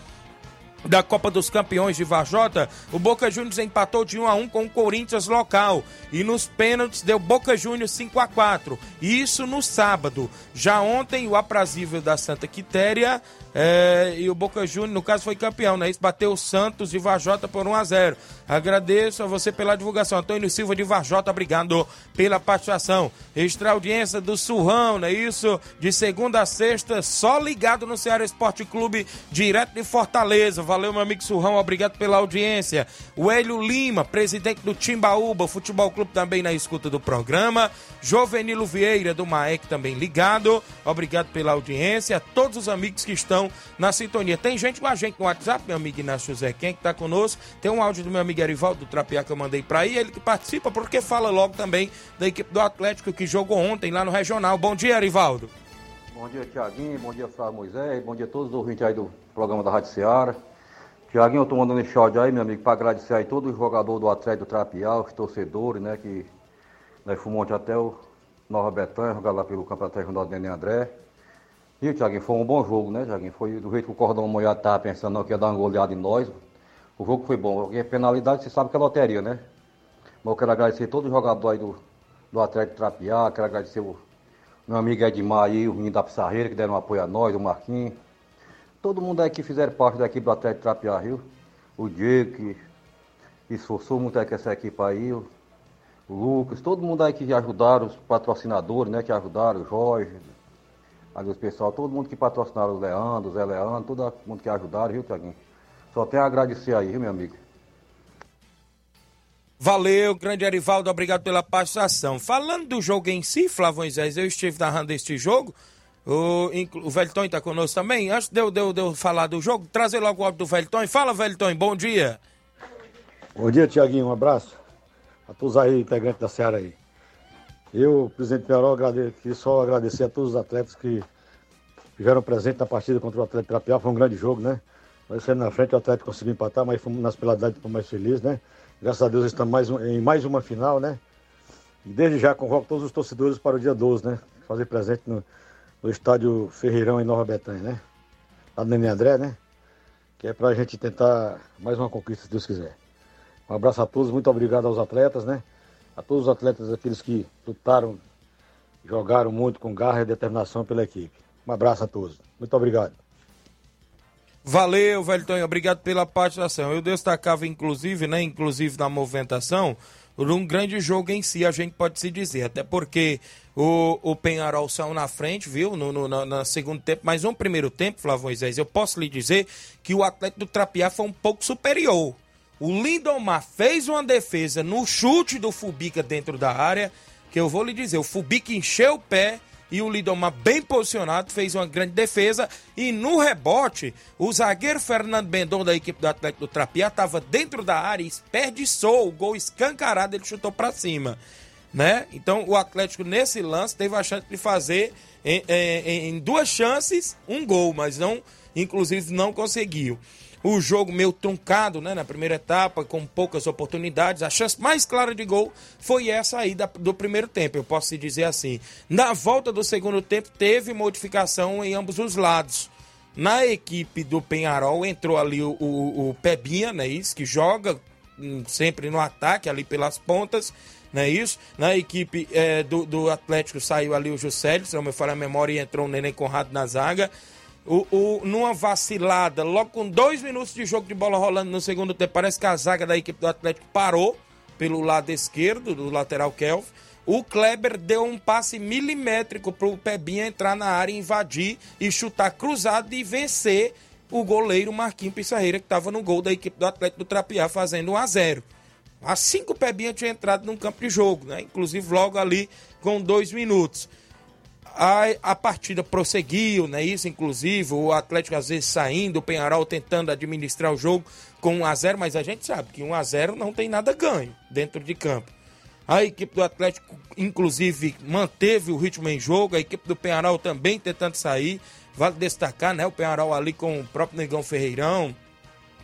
da Copa dos Campeões de Varjota, o Boca Juniors empatou de 1 a 1 com o Corinthians local e nos pênaltis deu Boca Juniors 5 a 4. Isso no sábado. Já ontem o aprazível da Santa Quitéria é, e o Boca Juniors, no caso, foi campeão, né? Isso bateu o Santos de Varjota por 1 a 0 Agradeço a você pela divulgação. Antônio Silva de Varjota, obrigado pela participação. Extra audiência do Surrão, não é isso? De segunda a sexta, só ligado no Ceará Esporte Clube, direto de Fortaleza. valeu meu amigo Surrão, obrigado pela audiência. O Hélio Lima, presidente do Timbaúba, Futebol Clube também na escuta do programa. Jovenilo Vieira do Maek também ligado, obrigado pela audiência. Todos os amigos que estão na sintonia. Tem gente com a gente no WhatsApp, meu amigo Inácio José, quem que tá conosco? Tem um áudio do meu amigo Erivaldo do Trapiá que eu mandei pra aí, ele que participa porque fala logo também da equipe do Atlético que jogou ontem lá no Regional. Bom dia, Erivaldo. Bom dia, Tiaguinho. Bom dia, Flávio Moisés. Bom dia a todos os ouvintes aí do programa da Rádio Ceará. Tiaguinho, eu tô mandando esse áudio aí, meu amigo, para agradecer aí todo o jogador do Atlético do Trapiá, os torcedores, né, que nós fomos ontem até o Nova Betânia, jogar lá pelo Campeonato Regional do Nenê André. E, Tiaguinho, foi um bom jogo, né, Tiaguinho? Foi do jeito que o Cordão Molhado tava pensando não, que ia dar uma goleada em nós. O jogo foi bom, porque penalidade, você sabe que é loteria, né? Mas eu quero agradecer todo o jogador aí do, do Atlético Trapiá, quero agradecer o meu amigo Edmar aí, o menino da Pissarreira, que deram um apoio a nós, o Marquinhos. Todo mundo aí que fizeram parte da equipe do Atlético Trapiá Rio. O Diego, que esforçou muito aí com essa equipe aí, o, o Lucas, todo mundo aí que ajudaram, os patrocinadores, né, que ajudaram, o Jorge, os pessoal, todo mundo que patrocinaram o Leandro, o Zé Leandro, todo mundo que ajudaram, viu, Tiaguinho? Só tenho a agradecer aí, viu, meu amigo? Valeu, grande Arivaldo, obrigado pela participação. Falando do jogo em si, Flávio Moisés, eu estive narrando este jogo. O, o Velton está conosco também. Antes de eu, de, eu, de eu falar do jogo, trazer logo o áudio do Velton. Fala, Velton, bom dia. Bom dia, Tiaguinho. Um abraço a todos aí, integrantes da Seara aí. Eu, presidente queria só agradecer a todos os atletas que estiveram presentes na partida contra o Atlético Trapiá. Foi um grande jogo, né? Nós saímos na frente, o Atlético conseguiu empatar, mas fomos nas penalidades fomos mais felizes, né? Graças a Deus estamos mais em mais uma final, né? E desde já convoco todos os torcedores para o dia 12, né? Fazer presente no, no estádio Ferreirão em Nova Betânia, né? Lá no Nenê André, né? Que é para a gente tentar mais uma conquista, se Deus quiser. Um abraço a todos, muito obrigado aos atletas, né? A todos os atletas, aqueles que lutaram, jogaram muito com garra e determinação pela equipe. Um abraço a todos. Muito obrigado. Valeu, Velton, obrigado pela participação. Eu destacava, inclusive, né, inclusive na movimentação, um grande jogo em si, a gente pode se dizer, até porque o, o Penharol saiu na frente, viu, no, no, no, no segundo tempo, mas no primeiro tempo, Flávio Moisés, eu posso lhe dizer que o Atlético do Trapiá foi um pouco superior. O Lindomar fez uma defesa no chute do Fubica dentro da área, que eu vou lhe dizer, o Fubica encheu o pé e o Lidomar bem posicionado fez uma grande defesa e no rebote o zagueiro Fernando Bendon da equipe do Atlético do Trapiá estava dentro da área e desperdiçou o gol escancarado, ele chutou para cima, né? Então o Atlético nesse lance teve a chance de fazer em, em, em duas chances um gol, mas não, inclusive não conseguiu o jogo meio truncado, né, na primeira etapa, com poucas oportunidades. A chance mais clara de gol foi essa aí da, do primeiro tempo, eu posso dizer assim. Na volta do segundo tempo, teve modificação em ambos os lados. Na equipe do Penharol entrou ali o, o, o Pebinha, né, isso, que joga hum, sempre no ataque, ali pelas pontas, não é isso? Na equipe é, do, do Atlético saiu ali o Juscelio, se não me falha a memória, e entrou o Neném Conrado na zaga. O, o, numa vacilada, logo com dois minutos de jogo de bola rolando no segundo tempo, parece que a zaga da equipe do Atlético parou pelo lado esquerdo do lateral Kelf. O Kleber deu um passe milimétrico para o Pebinha entrar na área, invadir e chutar cruzado e vencer o goleiro Marquinhos Pissarreira, que estava no gol da equipe do Atlético do Trapiá, fazendo 1 a 0 Assim que o Pebinha tinha entrado no campo de jogo, né? inclusive logo ali com dois minutos a, a partida prosseguiu, né? Isso, inclusive, o Atlético às vezes saindo, o Penharol tentando administrar o jogo com 1 a 0 mas a gente sabe que 1 a 0 não tem nada ganho dentro de campo. A equipe do Atlético, inclusive, manteve o ritmo em jogo, a equipe do Penharol também tentando sair. Vale destacar, né? O Penharol ali com o próprio Negão Ferreirão,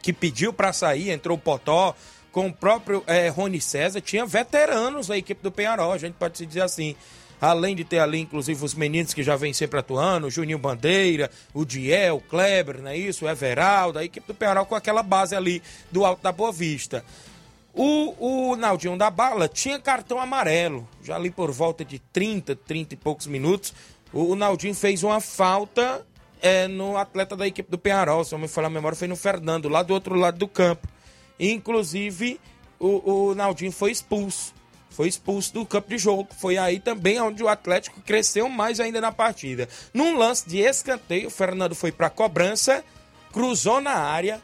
que pediu para sair, entrou o Potó, com o próprio é, Rony César, tinha veteranos a equipe do Penharol, a gente pode se dizer assim além de ter ali, inclusive, os meninos que já vêm sempre atuando, o Juninho Bandeira, o Diel, o Kleber, não é isso? O Everaldo, a equipe do Penharol com aquela base ali do Alto da Boa Vista. O, o Naldinho da Bala tinha cartão amarelo, já ali por volta de 30, 30 e poucos minutos. O, o Naldinho fez uma falta é, no atleta da equipe do Penharol, se eu me falar a memória, foi no Fernando, lá do outro lado do campo. Inclusive, o, o Naldinho foi expulso foi expulso do campo de jogo. Foi aí também onde o Atlético cresceu mais ainda na partida. Num lance de escanteio, o Fernando foi para cobrança, cruzou na área,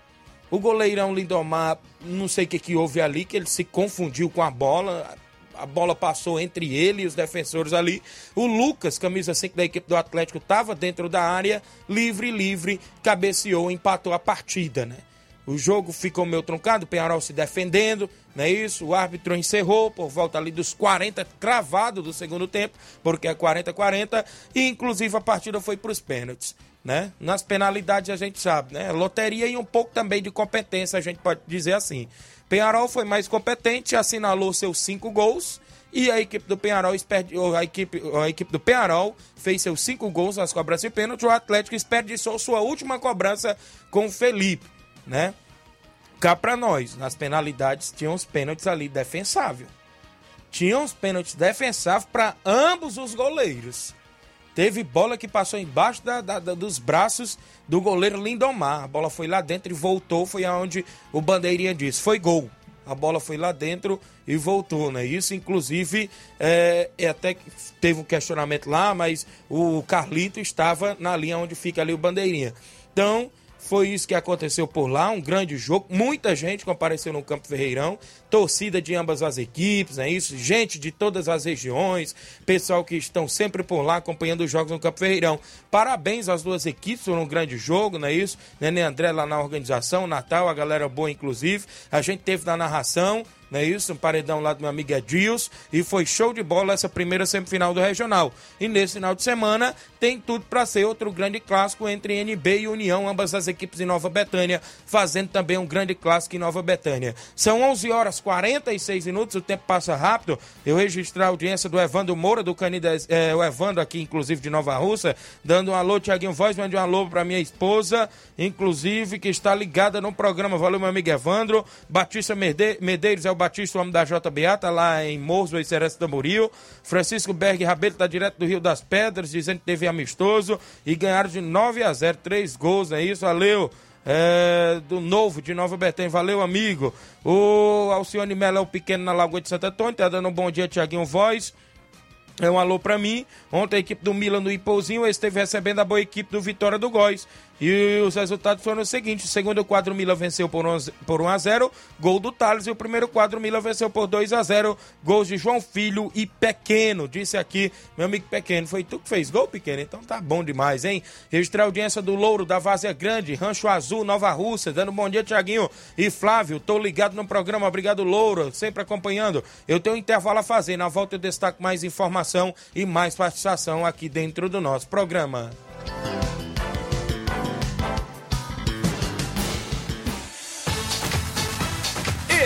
O goleirão Lindomar, não sei o que, que houve ali, que ele se confundiu com a bola. A bola passou entre ele e os defensores ali. O Lucas, camisa 5 da equipe do Atlético, estava dentro da área, livre, livre, cabeceou, empatou a partida, né? O jogo ficou meio truncado, o Penharol se defendendo, não é isso? O árbitro encerrou por volta ali dos 40 cravado do segundo tempo, porque é 40-40, e inclusive a partida foi para os pênaltis, né? Nas penalidades a gente sabe, né? Loteria e um pouco também de competência, a gente pode dizer assim. Penharol foi mais competente, assinalou seus cinco gols, e a equipe do Penharol, a equipe, a equipe do Penharol fez seus cinco gols nas cobranças de pênalti. O Atlético desperdiçou sua última cobrança com o Felipe né? Cá pra nós, nas penalidades, tinham os pênaltis ali defensável. Tinham os pênaltis defensáveis para ambos os goleiros. Teve bola que passou embaixo da, da, da, dos braços do goleiro Lindomar. A bola foi lá dentro e voltou. Foi aonde o Bandeirinha disse: foi gol. A bola foi lá dentro e voltou, né? Isso, inclusive, é, é até que teve um questionamento lá, mas o Carlito estava na linha onde fica ali o Bandeirinha. Então, foi isso que aconteceu por lá, um grande jogo. Muita gente compareceu no Campo Ferreirão, torcida de ambas as equipes, é isso? Gente de todas as regiões, pessoal que estão sempre por lá acompanhando os jogos no Campo Ferreirão. Parabéns às duas equipes por um grande jogo, não é isso? Nenê André lá na organização, Natal, a galera boa inclusive. A gente teve na narração, não é isso? Um paredão lá do meu amigo Edils. E foi show de bola essa primeira semifinal do Regional. E nesse final de semana tem tudo para ser outro grande clássico entre NB e União, ambas as equipes em Nova Betânia, fazendo também um grande clássico em Nova Betânia. São 11 horas 46 minutos, o tempo passa rápido. Eu registrar a audiência do Evandro Moura, do Canidas, é, o Evandro aqui, inclusive de Nova Russa, dando um alô, Tiaguinho Voz, mande um alô para minha esposa, inclusive, que está ligada no programa. Valeu, meu amigo Evandro. Batista Medeiros é o Batista, o homem da JBA, tá lá em Morros, do Icerense Tamboril. Francisco Berg Rabelo tá direto do Rio das Pedras, dizendo que teve amistoso e ganharam de 9 a 0, três gols, é isso? Valeu! É, do novo de Nova Betém, valeu amigo. O Alcione Melo é o pequeno na Lagoa de Santo Antônio, tá dando um bom dia, Tiaguinho Voz. É um alô para mim. Ontem a equipe do Milan no Ipouzinho esteve recebendo a boa equipe do Vitória do Góis. E os resultados foram os seguintes: o segundo quadro, o Milan venceu por 1, por 1 a 0 gol do Thales. E o primeiro quadro, o Milan venceu por 2 a 0 gols de João Filho e Pequeno. Disse aqui, meu amigo Pequeno, foi tu que fez gol, Pequeno? Então tá bom demais, hein? Registrar a audiência do Louro, da Vazia Grande, Rancho Azul, Nova Rússia. Dando bom dia, Tiaguinho e Flávio. Tô ligado no programa, obrigado, Louro, sempre acompanhando. Eu tenho um intervalo a fazer. Na volta eu destaco mais informação e mais participação aqui dentro do nosso programa.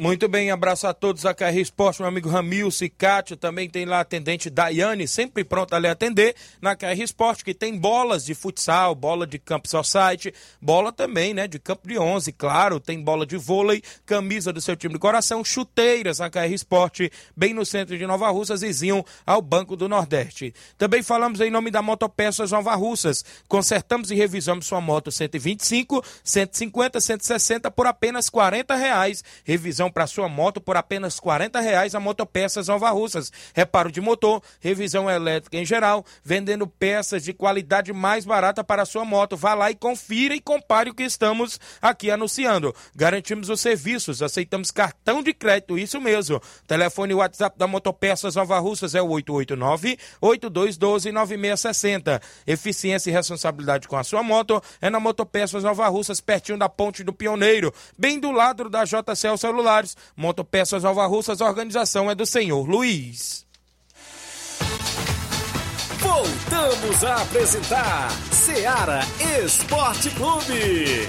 Muito bem, abraço a todos a KR Esporte, meu amigo Ramil Cicatio, também tem lá a atendente Daiane, sempre pronta a lhe atender na KR Esporte, que tem bolas de futsal, bola de campo society, bola também, né, de campo de 11, claro, tem bola de vôlei, camisa do seu time de coração, chuteiras na KR Esporte, bem no centro de Nova Russas, vizinho ao Banco do Nordeste. Também falamos em nome da Motopeças Nova Russas, consertamos e revisamos sua moto 125, 150, 160 por apenas 40 reais, revisão para sua moto por apenas R$ reais a Motopeças Nova Russas. Reparo de motor, revisão elétrica em geral, vendendo peças de qualidade mais barata para sua moto. Vá lá e confira e compare o que estamos aqui anunciando. Garantimos os serviços, aceitamos cartão de crédito, isso mesmo. Telefone WhatsApp da Motopeças Nova Russas é o 889-8212-9660. Eficiência e responsabilidade com a sua moto é na Motopeças Nova Russas, pertinho da Ponte do Pioneiro, bem do lado da JCL Celular celulares. Motopeças Nova Russas, organização é do senhor Luiz. Voltamos a apresentar Seara Esporte Clube.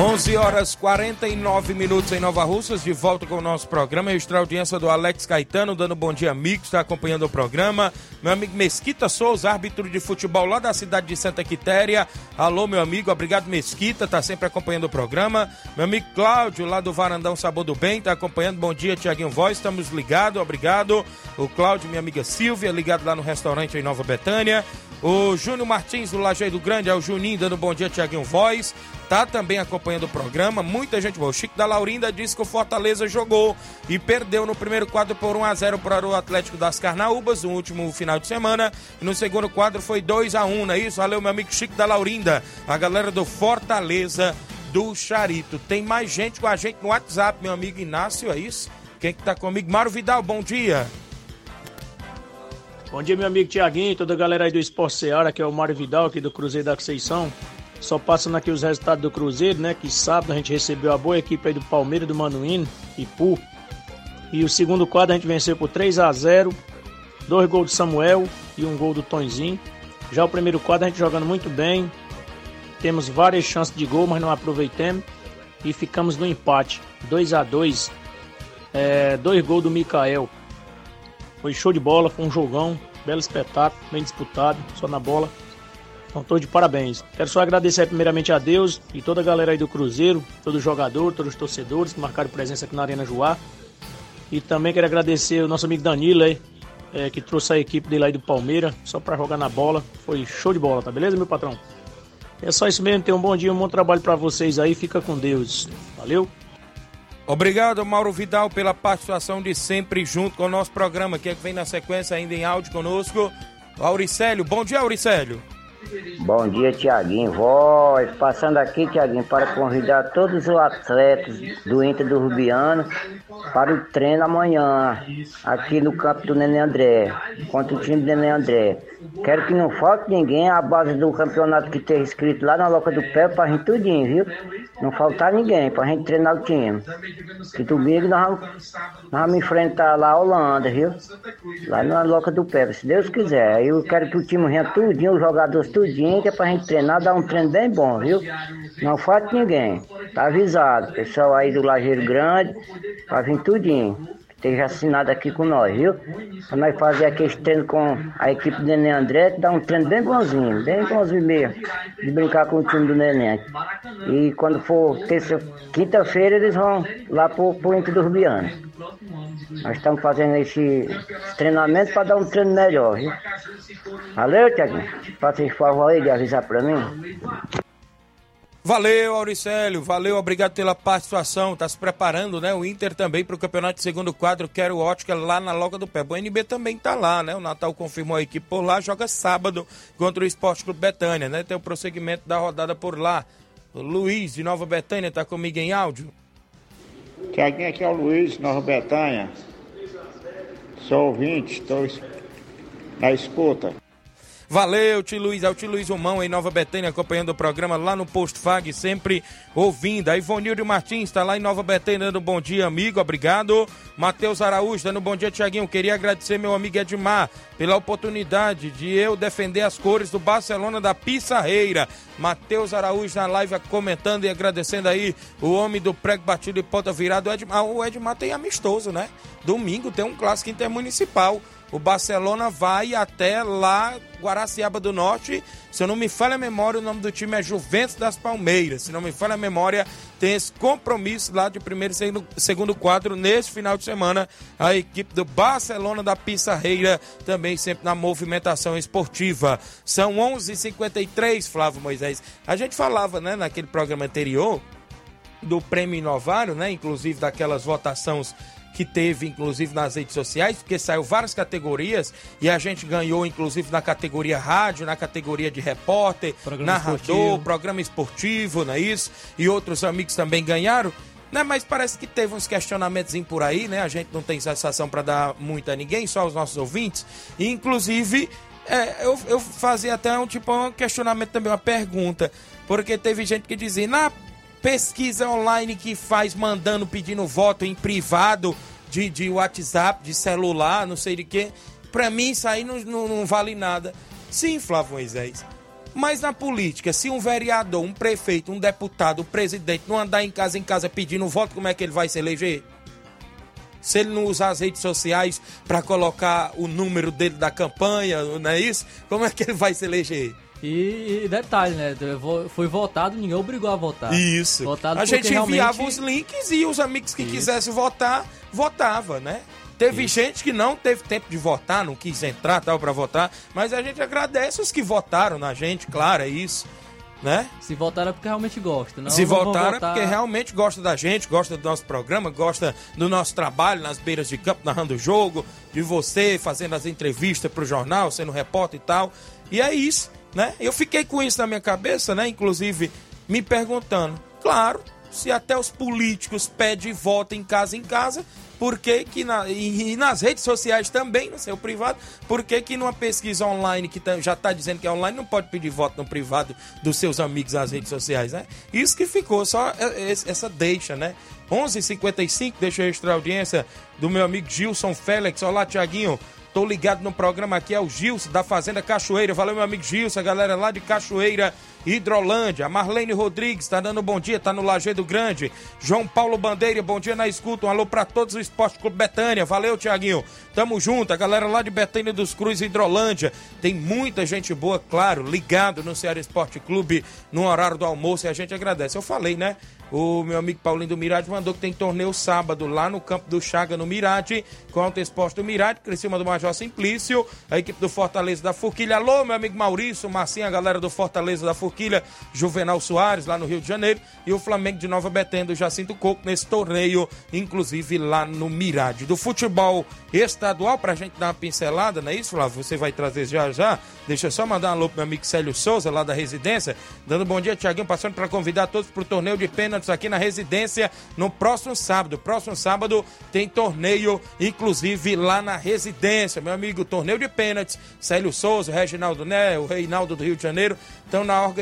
11 horas 49 minutos em Nova Russas, de volta com o nosso programa. Extra audiência do Alex Caetano, dando bom dia, amigo, está acompanhando o programa. Meu amigo Mesquita Souza, árbitro de futebol lá da cidade de Santa Quitéria. Alô, meu amigo, obrigado Mesquita, está sempre acompanhando o programa. Meu amigo Cláudio, lá do Varandão Sabor do Bem, está acompanhando. Bom dia, Tiaguinho Voz, estamos ligados, obrigado. O Cláudio, minha amiga Silvia, ligado lá no restaurante em Nova Betânia. O Júnior Martins do Lajeiro Grande, é o Juninho dando bom dia, Tiaguinho Voz. Tá também acompanhando o programa, muita gente boa. O Chico da Laurinda disse que o Fortaleza jogou e perdeu no primeiro quadro por 1 a 0 para o Atlético das Carnaúbas, no último final de semana. E no segundo quadro foi 2 a 1 não é isso? Valeu, meu amigo Chico da Laurinda. A galera do Fortaleza do Charito. Tem mais gente com a gente no WhatsApp, meu amigo Inácio, é isso? Quem que tá comigo? Mário Vidal, bom dia. Bom dia, meu amigo Tiaguinho, toda a galera aí do Esporte Seara, que é o Mário Vidal, aqui do Cruzeiro da Conceição. Só passando aqui os resultados do Cruzeiro, né? Que sábado a gente recebeu a boa equipe aí do Palmeiras, do Manuíno e Pu. E o segundo quadro a gente venceu por 3 a 0 dois gols do Samuel e um gol do Tonzinho. Já o primeiro quadro a gente jogando muito bem. Temos várias chances de gol, mas não aproveitamos. E ficamos no empate. 2 a 2 é, Dois gols do Mikael. Foi show de bola, foi um jogão. Belo espetáculo, bem disputado, só na bola. Então, tô de parabéns. Quero só agradecer primeiramente a Deus e toda a galera aí do Cruzeiro, todo jogador, todos os torcedores que marcaram presença aqui na Arena Joá. E também quero agradecer o nosso amigo Danilo aí, é, que trouxe a equipe dele aí do Palmeiras, só para jogar na bola. Foi show de bola, tá beleza, meu patrão? É só isso mesmo, tenham um bom dia, um bom trabalho para vocês aí, fica com Deus. Valeu! Obrigado, Mauro Vidal, pela participação de sempre junto com o nosso programa, que é que vem na sequência ainda em áudio conosco. Auricélio, bom dia, Auricélio. Bom dia, Tiaguinho. Voz, passando aqui, Tiaguinho, para convidar todos os atletas do Inter do Rubiano para o treino amanhã, aqui no campo do Nenê André, contra o time do Nenê André. Quero que não falte ninguém, a base do campeonato que esteja escrito lá na Loca do Pé, para a gente tudinho, viu? Não faltar ninguém, para a gente treinar o time. Que domingo nós vamos, nós vamos enfrentar lá a Holanda, viu? Lá na Loca do Pé, se Deus quiser. Eu quero que o time venha tudinho, os jogadores tudinho, que é pra gente treinar, dar um treino bem bom, viu? Não falta ninguém. Tá avisado. Pessoal aí do Lajeiro Grande, pra vir tudinho. Esteja assinado aqui com nós, viu? Pra nós fazer aquele treino com a equipe do Neném André, que dá um treino bem bonzinho, bem bonzinho mesmo. De brincar com o time do Neném. E quando for terça, quinta-feira, eles vão lá pro, pro Inter do Rubiano. Nós estamos fazendo esse treinamento para dar um treino melhor, viu? Valeu, Tiaguinho. Faça esse favor aí de avisar para mim. Valeu, Auricélio. Valeu, obrigado pela participação. Tá se preparando, né? O Inter também para o campeonato de segundo quadro. Quero ótica lá na Loga do Pé. O NB também tá lá, né? O Natal confirmou a equipe por lá. Joga sábado contra o Esporte Clube Betânia, né? Tem o prosseguimento da rodada por lá. O Luiz de Nova Betânia tá comigo em áudio. Tiaguinho, aqui é o Luiz, Nova Betânia. Sou ouvinte, estou na escuta. Valeu, tio Luiz, é o tio Luiz Romão em Nova Betânia acompanhando o programa lá no Posto Fag, sempre ouvindo. A Ivonildo Martins está lá em Nova Betânia dando bom dia, amigo, obrigado. Matheus Araújo dando bom dia, Tiaguinho. Queria agradecer meu amigo Edmar pela oportunidade de eu defender as cores do Barcelona da Pissarreira. Matheus Araújo na live comentando e agradecendo aí o homem do prego batido e ponta virado. O Edmar, o Edmar tem amistoso, né? Domingo tem um clássico intermunicipal o Barcelona vai até lá, Guaraciaba do Norte. Se eu não me falha a memória, o nome do time é Juventus das Palmeiras. Se não me falha a memória, tem esse compromisso lá de primeiro e segundo, segundo quadro nesse final de semana. A equipe do Barcelona da Pissarreira também sempre na movimentação esportiva. São 11:53 h 53 Flávio Moisés. A gente falava, né, naquele programa anterior do Prêmio Inovário, né, inclusive daquelas votações que teve, inclusive, nas redes sociais, porque saiu várias categorias e a gente ganhou, inclusive, na categoria rádio, na categoria de repórter, programa narrador, esportivo. programa esportivo, não é isso? E outros amigos também ganharam. Né, mas parece que teve uns questionamentos por aí, né? A gente não tem satisfação para dar muito a ninguém, só aos nossos ouvintes. E, inclusive, é, eu, eu fazia até um tipo um questionamento também, uma pergunta. Porque teve gente que dizia, na pesquisa online que faz mandando, pedindo voto em privado de, de WhatsApp, de celular, não sei de quê. Pra mim isso aí não, não, não vale nada. Sim, Flávio Moisés. Mas na política, se um vereador, um prefeito, um deputado, um presidente não andar em casa em casa pedindo voto, como é que ele vai se eleger? Se ele não usar as redes sociais para colocar o número dele da campanha, não é isso? Como é que ele vai se eleger? E, e detalhe, né? Foi votado, ninguém obrigou a votar. Isso. Votado a gente enviava realmente- os links e os amigos que Isso. quisessem votar, votava, né? Teve gente que não teve tempo de votar, não quis entrar tal para votar, mas a gente agradece os que votaram na gente, claro, é isso, né? Se votaram é porque realmente gosta. Não, Se votaram é votar- porque realmente gosta da gente, gosta do nosso programa, gosta do nosso trabalho nas beiras de campo, narrando o jogo, de você fazendo as entrevistas pro jornal, sendo repórter e tal. E é isso, né? Eu fiquei com isso na minha cabeça, né? Inclusive me perguntando, claro, se até os políticos pedem voto em casa em casa, por que que na, e, e nas redes sociais também, no seu privado, por que que numa pesquisa online que tá- já está dizendo que é online, não pode pedir voto no privado dos seus amigos nas redes sociais, né? Isso que ficou, só é- é- essa deixa, né? 11:55 deixa eu registrar a audiência do meu amigo Gilson Félix. Olá, Tiaguinho. Tô ligado no programa aqui, é o Gilson, da Fazenda Cachoeira. Valeu, meu amigo Gilson, a galera lá de Cachoeira, Hidrolândia. Marlene Rodrigues tá dando bom dia, tá no Lajeado Grande. João Paulo Bandeira, bom dia na escuta. Um alô pra todos do Esporte Clube Betânia. Valeu, Tiaguinho. Tamo junto, a galera lá de Betânia dos Cruz, Hidrolândia. Tem muita gente boa, claro, ligado no Ceará Esporte Clube no horário do almoço e a gente agradece. Eu falei, né? O meu amigo Paulinho do Mirade mandou que tem torneio sábado lá no campo do Chaga, no Mirade, com o Esporte do Mirade, Criciúma do Major Simplício, a equipe do Fortaleza da Forquilha. Alô, meu amigo Maurício, Marcinho, a galera do Fortaleza da Forquilha, Juvenal Soares, lá no Rio de Janeiro, e o Flamengo de Nova Betânia do Jacinto Coco, nesse torneio, inclusive lá no Mirade. Do futebol estadual, pra gente dar uma pincelada, não é isso, Flávio? Você vai trazer já já. Deixa eu só mandar um alô pro meu amigo Célio Souza, lá da residência, dando bom dia, Tiaguinho, passando para convidar todos pro torneio de pênaltis aqui na residência no próximo sábado. Próximo sábado tem torneio, inclusive lá na residência. Meu amigo, torneio de pênaltis, Célio Souza, Reginaldo Né, o Reinaldo do Rio de Janeiro, estão na organização.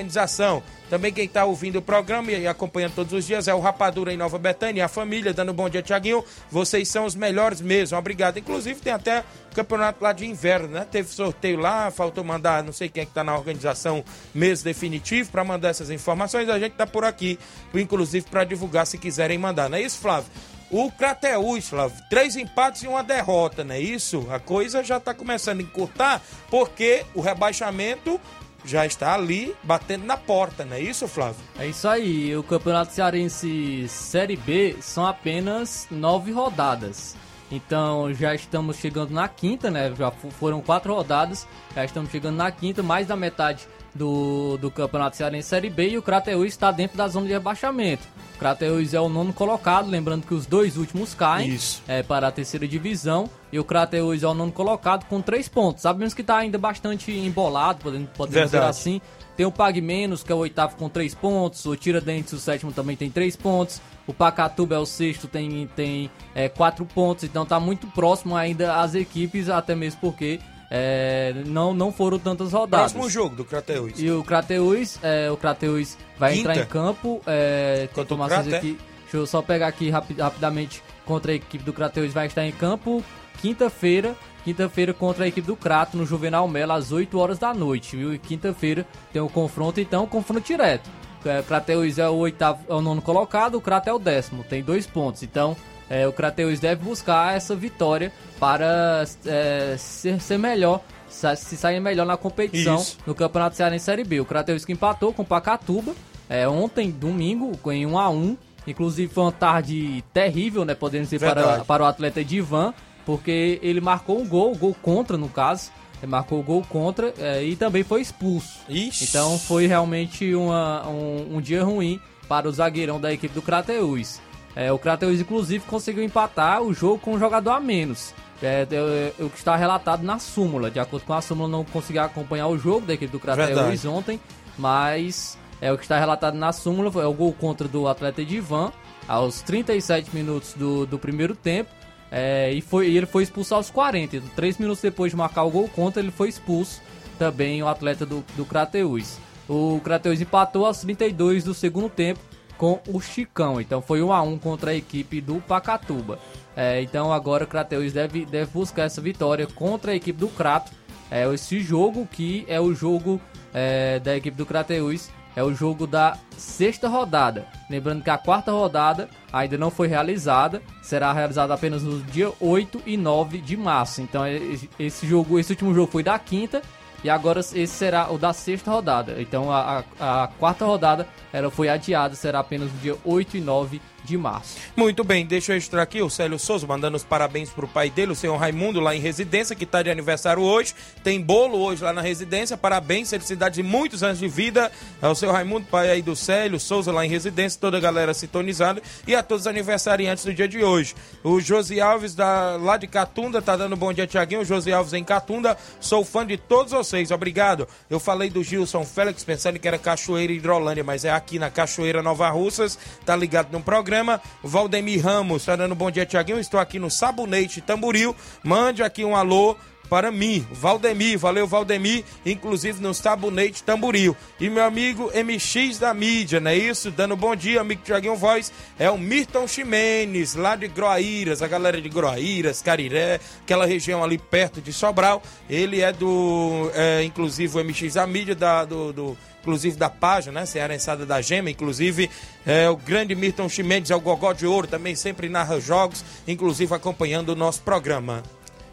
Também quem está ouvindo o programa e acompanhando todos os dias é o Rapadura em Nova Betânia, a família, dando bom dia, Tiaguinho. Vocês são os melhores mesmo, obrigado. Inclusive tem até campeonato lá de inverno, né? Teve sorteio lá, faltou mandar, não sei quem é que tá na organização mesmo definitivo para mandar essas informações. A gente tá por aqui, inclusive para divulgar se quiserem mandar, não é isso, Flávio? O Crateús, Flávio, três empates e uma derrota, não é isso? A coisa já tá começando a encurtar, porque o rebaixamento já está ali batendo na porta, não é isso, Flávio? É isso aí, o Campeonato Cearense Série B são apenas nove rodadas. Então já estamos chegando na quinta, né? Já fo- foram quatro rodadas, já estamos chegando na quinta, mais da metade do, do Campeonato Cearense Série B e o Crateús está dentro da zona de rebaixamento. O Crateús é o nono colocado, lembrando que os dois últimos caem Isso. é, para a terceira divisão e o Crateús é o nono colocado com três pontos. Sabemos que está ainda bastante embolado, podemos, podemos dizer assim. Tem o Pag Menos, que é o oitavo com três pontos. O Tiradentes, o sétimo, também tem três pontos. O Pacatuba é o sexto, tem, tem é, quatro pontos. Então tá muito próximo ainda as equipes, até mesmo porque é, não, não foram tantas rodadas. Próximo jogo do Crateús. E o Crateus, é, o Crateus vai Quinta. entrar em campo. É, tem informações aqui. Deixa eu só pegar aqui rapi- rapidamente contra a equipe do Crateus vai estar em campo quinta-feira. Quinta-feira contra a equipe do Crato no Juvenal Melo às 8 horas da noite, viu? E quinta-feira tem o confronto, então, confronto direto. É, O Crateus é o oitavo, é o nono colocado, o Crato é o décimo, tem dois pontos. Então, é, o Crateus deve buscar essa vitória para é, ser, ser melhor, se sair melhor na competição Isso. no Campeonato Cearense Série B. O Crateus que empatou com o Pacatuba é, ontem, domingo, em 1 a 1 Inclusive foi uma tarde terrível, né? Podemos dizer para, Verdade. para o atleta Divan, porque ele marcou um gol, gol contra no caso. Ele marcou o gol contra é, e também foi expulso. Ixi. Então foi realmente uma- um, um dia ruim para o zagueirão da equipe do Crateus. É, o Crateus, inclusive, conseguiu empatar o jogo com um jogador a menos. É, é, é o que está relatado na súmula. De acordo com a súmula, não consegui acompanhar o jogo da equipe do Crateus ontem, mas é o que está relatado na súmula. É o gol contra do atleta Edivan, aos 37 minutos do, do primeiro tempo. É, e, foi, e ele foi expulso aos 40. Então, três minutos depois de marcar o gol contra, ele foi expulso também o atleta do, do Crateus. O Crateus empatou aos 32 do segundo tempo com o Chicão. Então foi 1 a 1 contra a equipe do Pacatuba. É, então agora o Crateus deve, deve buscar essa vitória contra a equipe do Crato é, esse jogo que é o jogo é, da equipe do Crateus, é o jogo da sexta rodada. Lembrando que a quarta rodada ainda não foi realizada, será realizada apenas no dia 8 e 9 de março. Então é, esse jogo, esse último jogo foi da quinta e agora esse será o da sexta rodada. Então a, a, a quarta rodada ela foi adiada, será apenas no dia 8 e 9 de março. Muito bem, deixa eu registrar aqui o Célio Souza mandando os parabéns pro pai dele, o senhor Raimundo, lá em residência, que tá de aniversário hoje. Tem bolo hoje lá na residência. Parabéns, felicidade de muitos anos de vida ao seu Raimundo, pai aí do Célio Souza, lá em residência, toda a galera sintonizada e a todos os aniversariantes do dia de hoje. O Josi Alves, da, lá de Catunda, tá dando bom dia, Tiaguinho. Josi Alves em Catunda, sou fã de todos vocês, obrigado. Eu falei do Gilson Félix, pensando que era Cachoeira Hidrolândia, mas é aqui na Cachoeira Nova Russas, tá ligado no programa programa. Valdemir Ramos tá dando bom dia, Tiaguinho. Estou aqui no Sabonete Tamboril. Mande aqui um alô para mim, Valdemir, valeu Valdemir, inclusive no Sabonete Tamboril. E meu amigo MX da mídia, não é isso? Dando bom dia, amigo Tiaguinho Voz, é o Mirton Ximenes, lá de Groaíras, a galera de Groaíras, Cariré, aquela região ali perto de Sobral. Ele é do, é, inclusive o MX da mídia, da, do, do inclusive da página, né? Cearençada da Gema, inclusive é, o grande Milton Chimenez, é o Gogó de Ouro, também sempre narra jogos, inclusive acompanhando o nosso programa.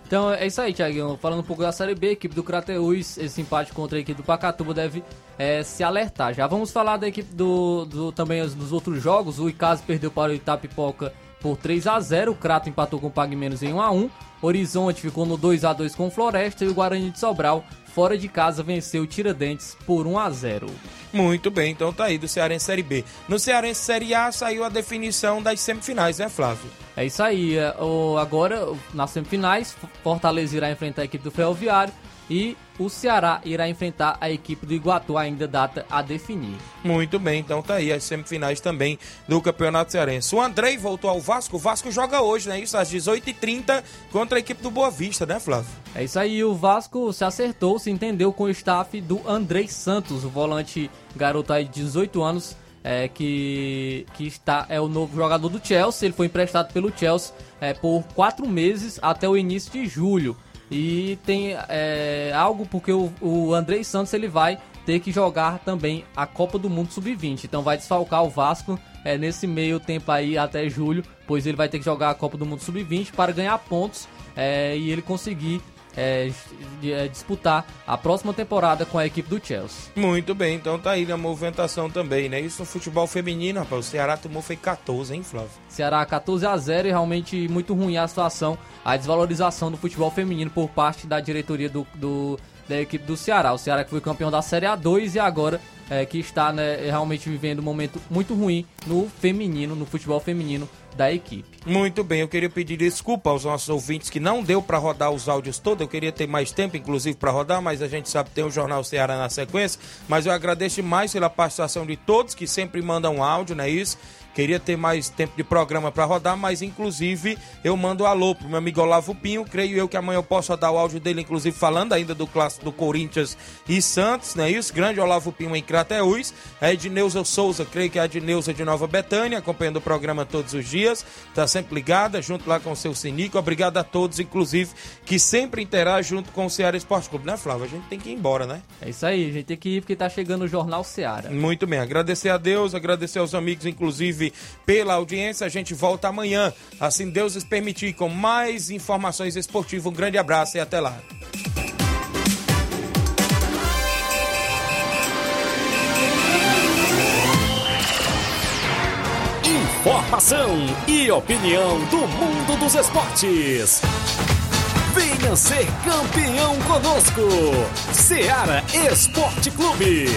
Então é isso aí, Thiaguinho. Falando um pouco da Série B, a equipe do Crateus, esse empate contra a equipe do Pacatuba deve é, se alertar. Já vamos falar da equipe do, do também dos outros jogos. O Icasa perdeu para o Itapipoca por 3 a 0 O Crato empatou com o Pag Menos em 1 a 1 Horizonte ficou no 2 a 2 com o Floresta e o Guarani de Sobral fora de casa venceu o Tiradentes por 1 a 0. Muito bem, então tá aí do Cearense Série B. No Cearense Série A saiu a definição das semifinais, né, Flávio? É isso aí. É, agora, nas semifinais, Fortaleza irá enfrentar a equipe do Ferroviário e o Ceará irá enfrentar a equipe do Iguatu, ainda data a definir. Muito bem, então tá aí as semifinais também do Campeonato Cearense. O Andrei voltou ao Vasco, o Vasco joga hoje, né? Isso às 18h30 contra a equipe do Boa Vista, né, Flávio? É isso aí, o Vasco se acertou, se entendeu com o staff do Andrei Santos, o volante garoto aí de 18 anos. É, que, que está é o novo jogador do Chelsea. Ele foi emprestado pelo Chelsea é, por quatro meses até o início de julho. E tem é, algo porque o, o Andrei Santos ele vai ter que jogar também a Copa do Mundo Sub-20. Então vai desfalcar o Vasco é, nesse meio tempo aí até julho, pois ele vai ter que jogar a Copa do Mundo Sub-20 para ganhar pontos é, e ele conseguir é, é, disputar a próxima temporada com a equipe do Chelsea. Muito bem, então tá aí a movimentação também, né? Isso no futebol feminino, rapaz. O Ceará tomou foi 14, hein, Flávio? Ceará 14 a 0 e realmente muito ruim a situação, a desvalorização do futebol feminino por parte da diretoria do, do da equipe do Ceará. O Ceará que foi campeão da Série A2 e agora é, que está né, realmente vivendo um momento muito ruim no feminino, no futebol feminino da equipe. Muito bem, eu queria pedir desculpa aos nossos ouvintes que não deu para rodar os áudios todos. Eu queria ter mais tempo, inclusive, para rodar, mas a gente sabe que tem o Jornal Ceará na sequência. Mas eu agradeço mais pela participação de todos que sempre mandam áudio, não é isso? Queria ter mais tempo de programa para rodar, mas inclusive eu mando um alô pro meu amigo Olavo Pinho. Creio eu que amanhã eu posso rodar o áudio dele, inclusive falando ainda do clássico do Corinthians e Santos, não é isso? Grande Olavo Pinho em Crateús. A Edneuza Souza, creio que é a Edneuza de Nova Betânia, acompanhando o programa todos os dias. Tá sempre ligada, junto lá com o seu Sinico. Obrigado a todos, inclusive, que sempre interagem junto com o Ceará Esporte Clube, né, Flávio? A gente tem que ir embora, né? É isso aí, a gente tem que ir porque tá chegando o Jornal Ceará. Muito bem, agradecer a Deus, agradecer aos amigos, inclusive pela audiência. A gente volta amanhã, assim Deus nos permitir, com mais informações esportivas. Um grande abraço e até lá. Informação e opinião do mundo dos esportes. Venha ser campeão conosco, Seara Esporte Clube.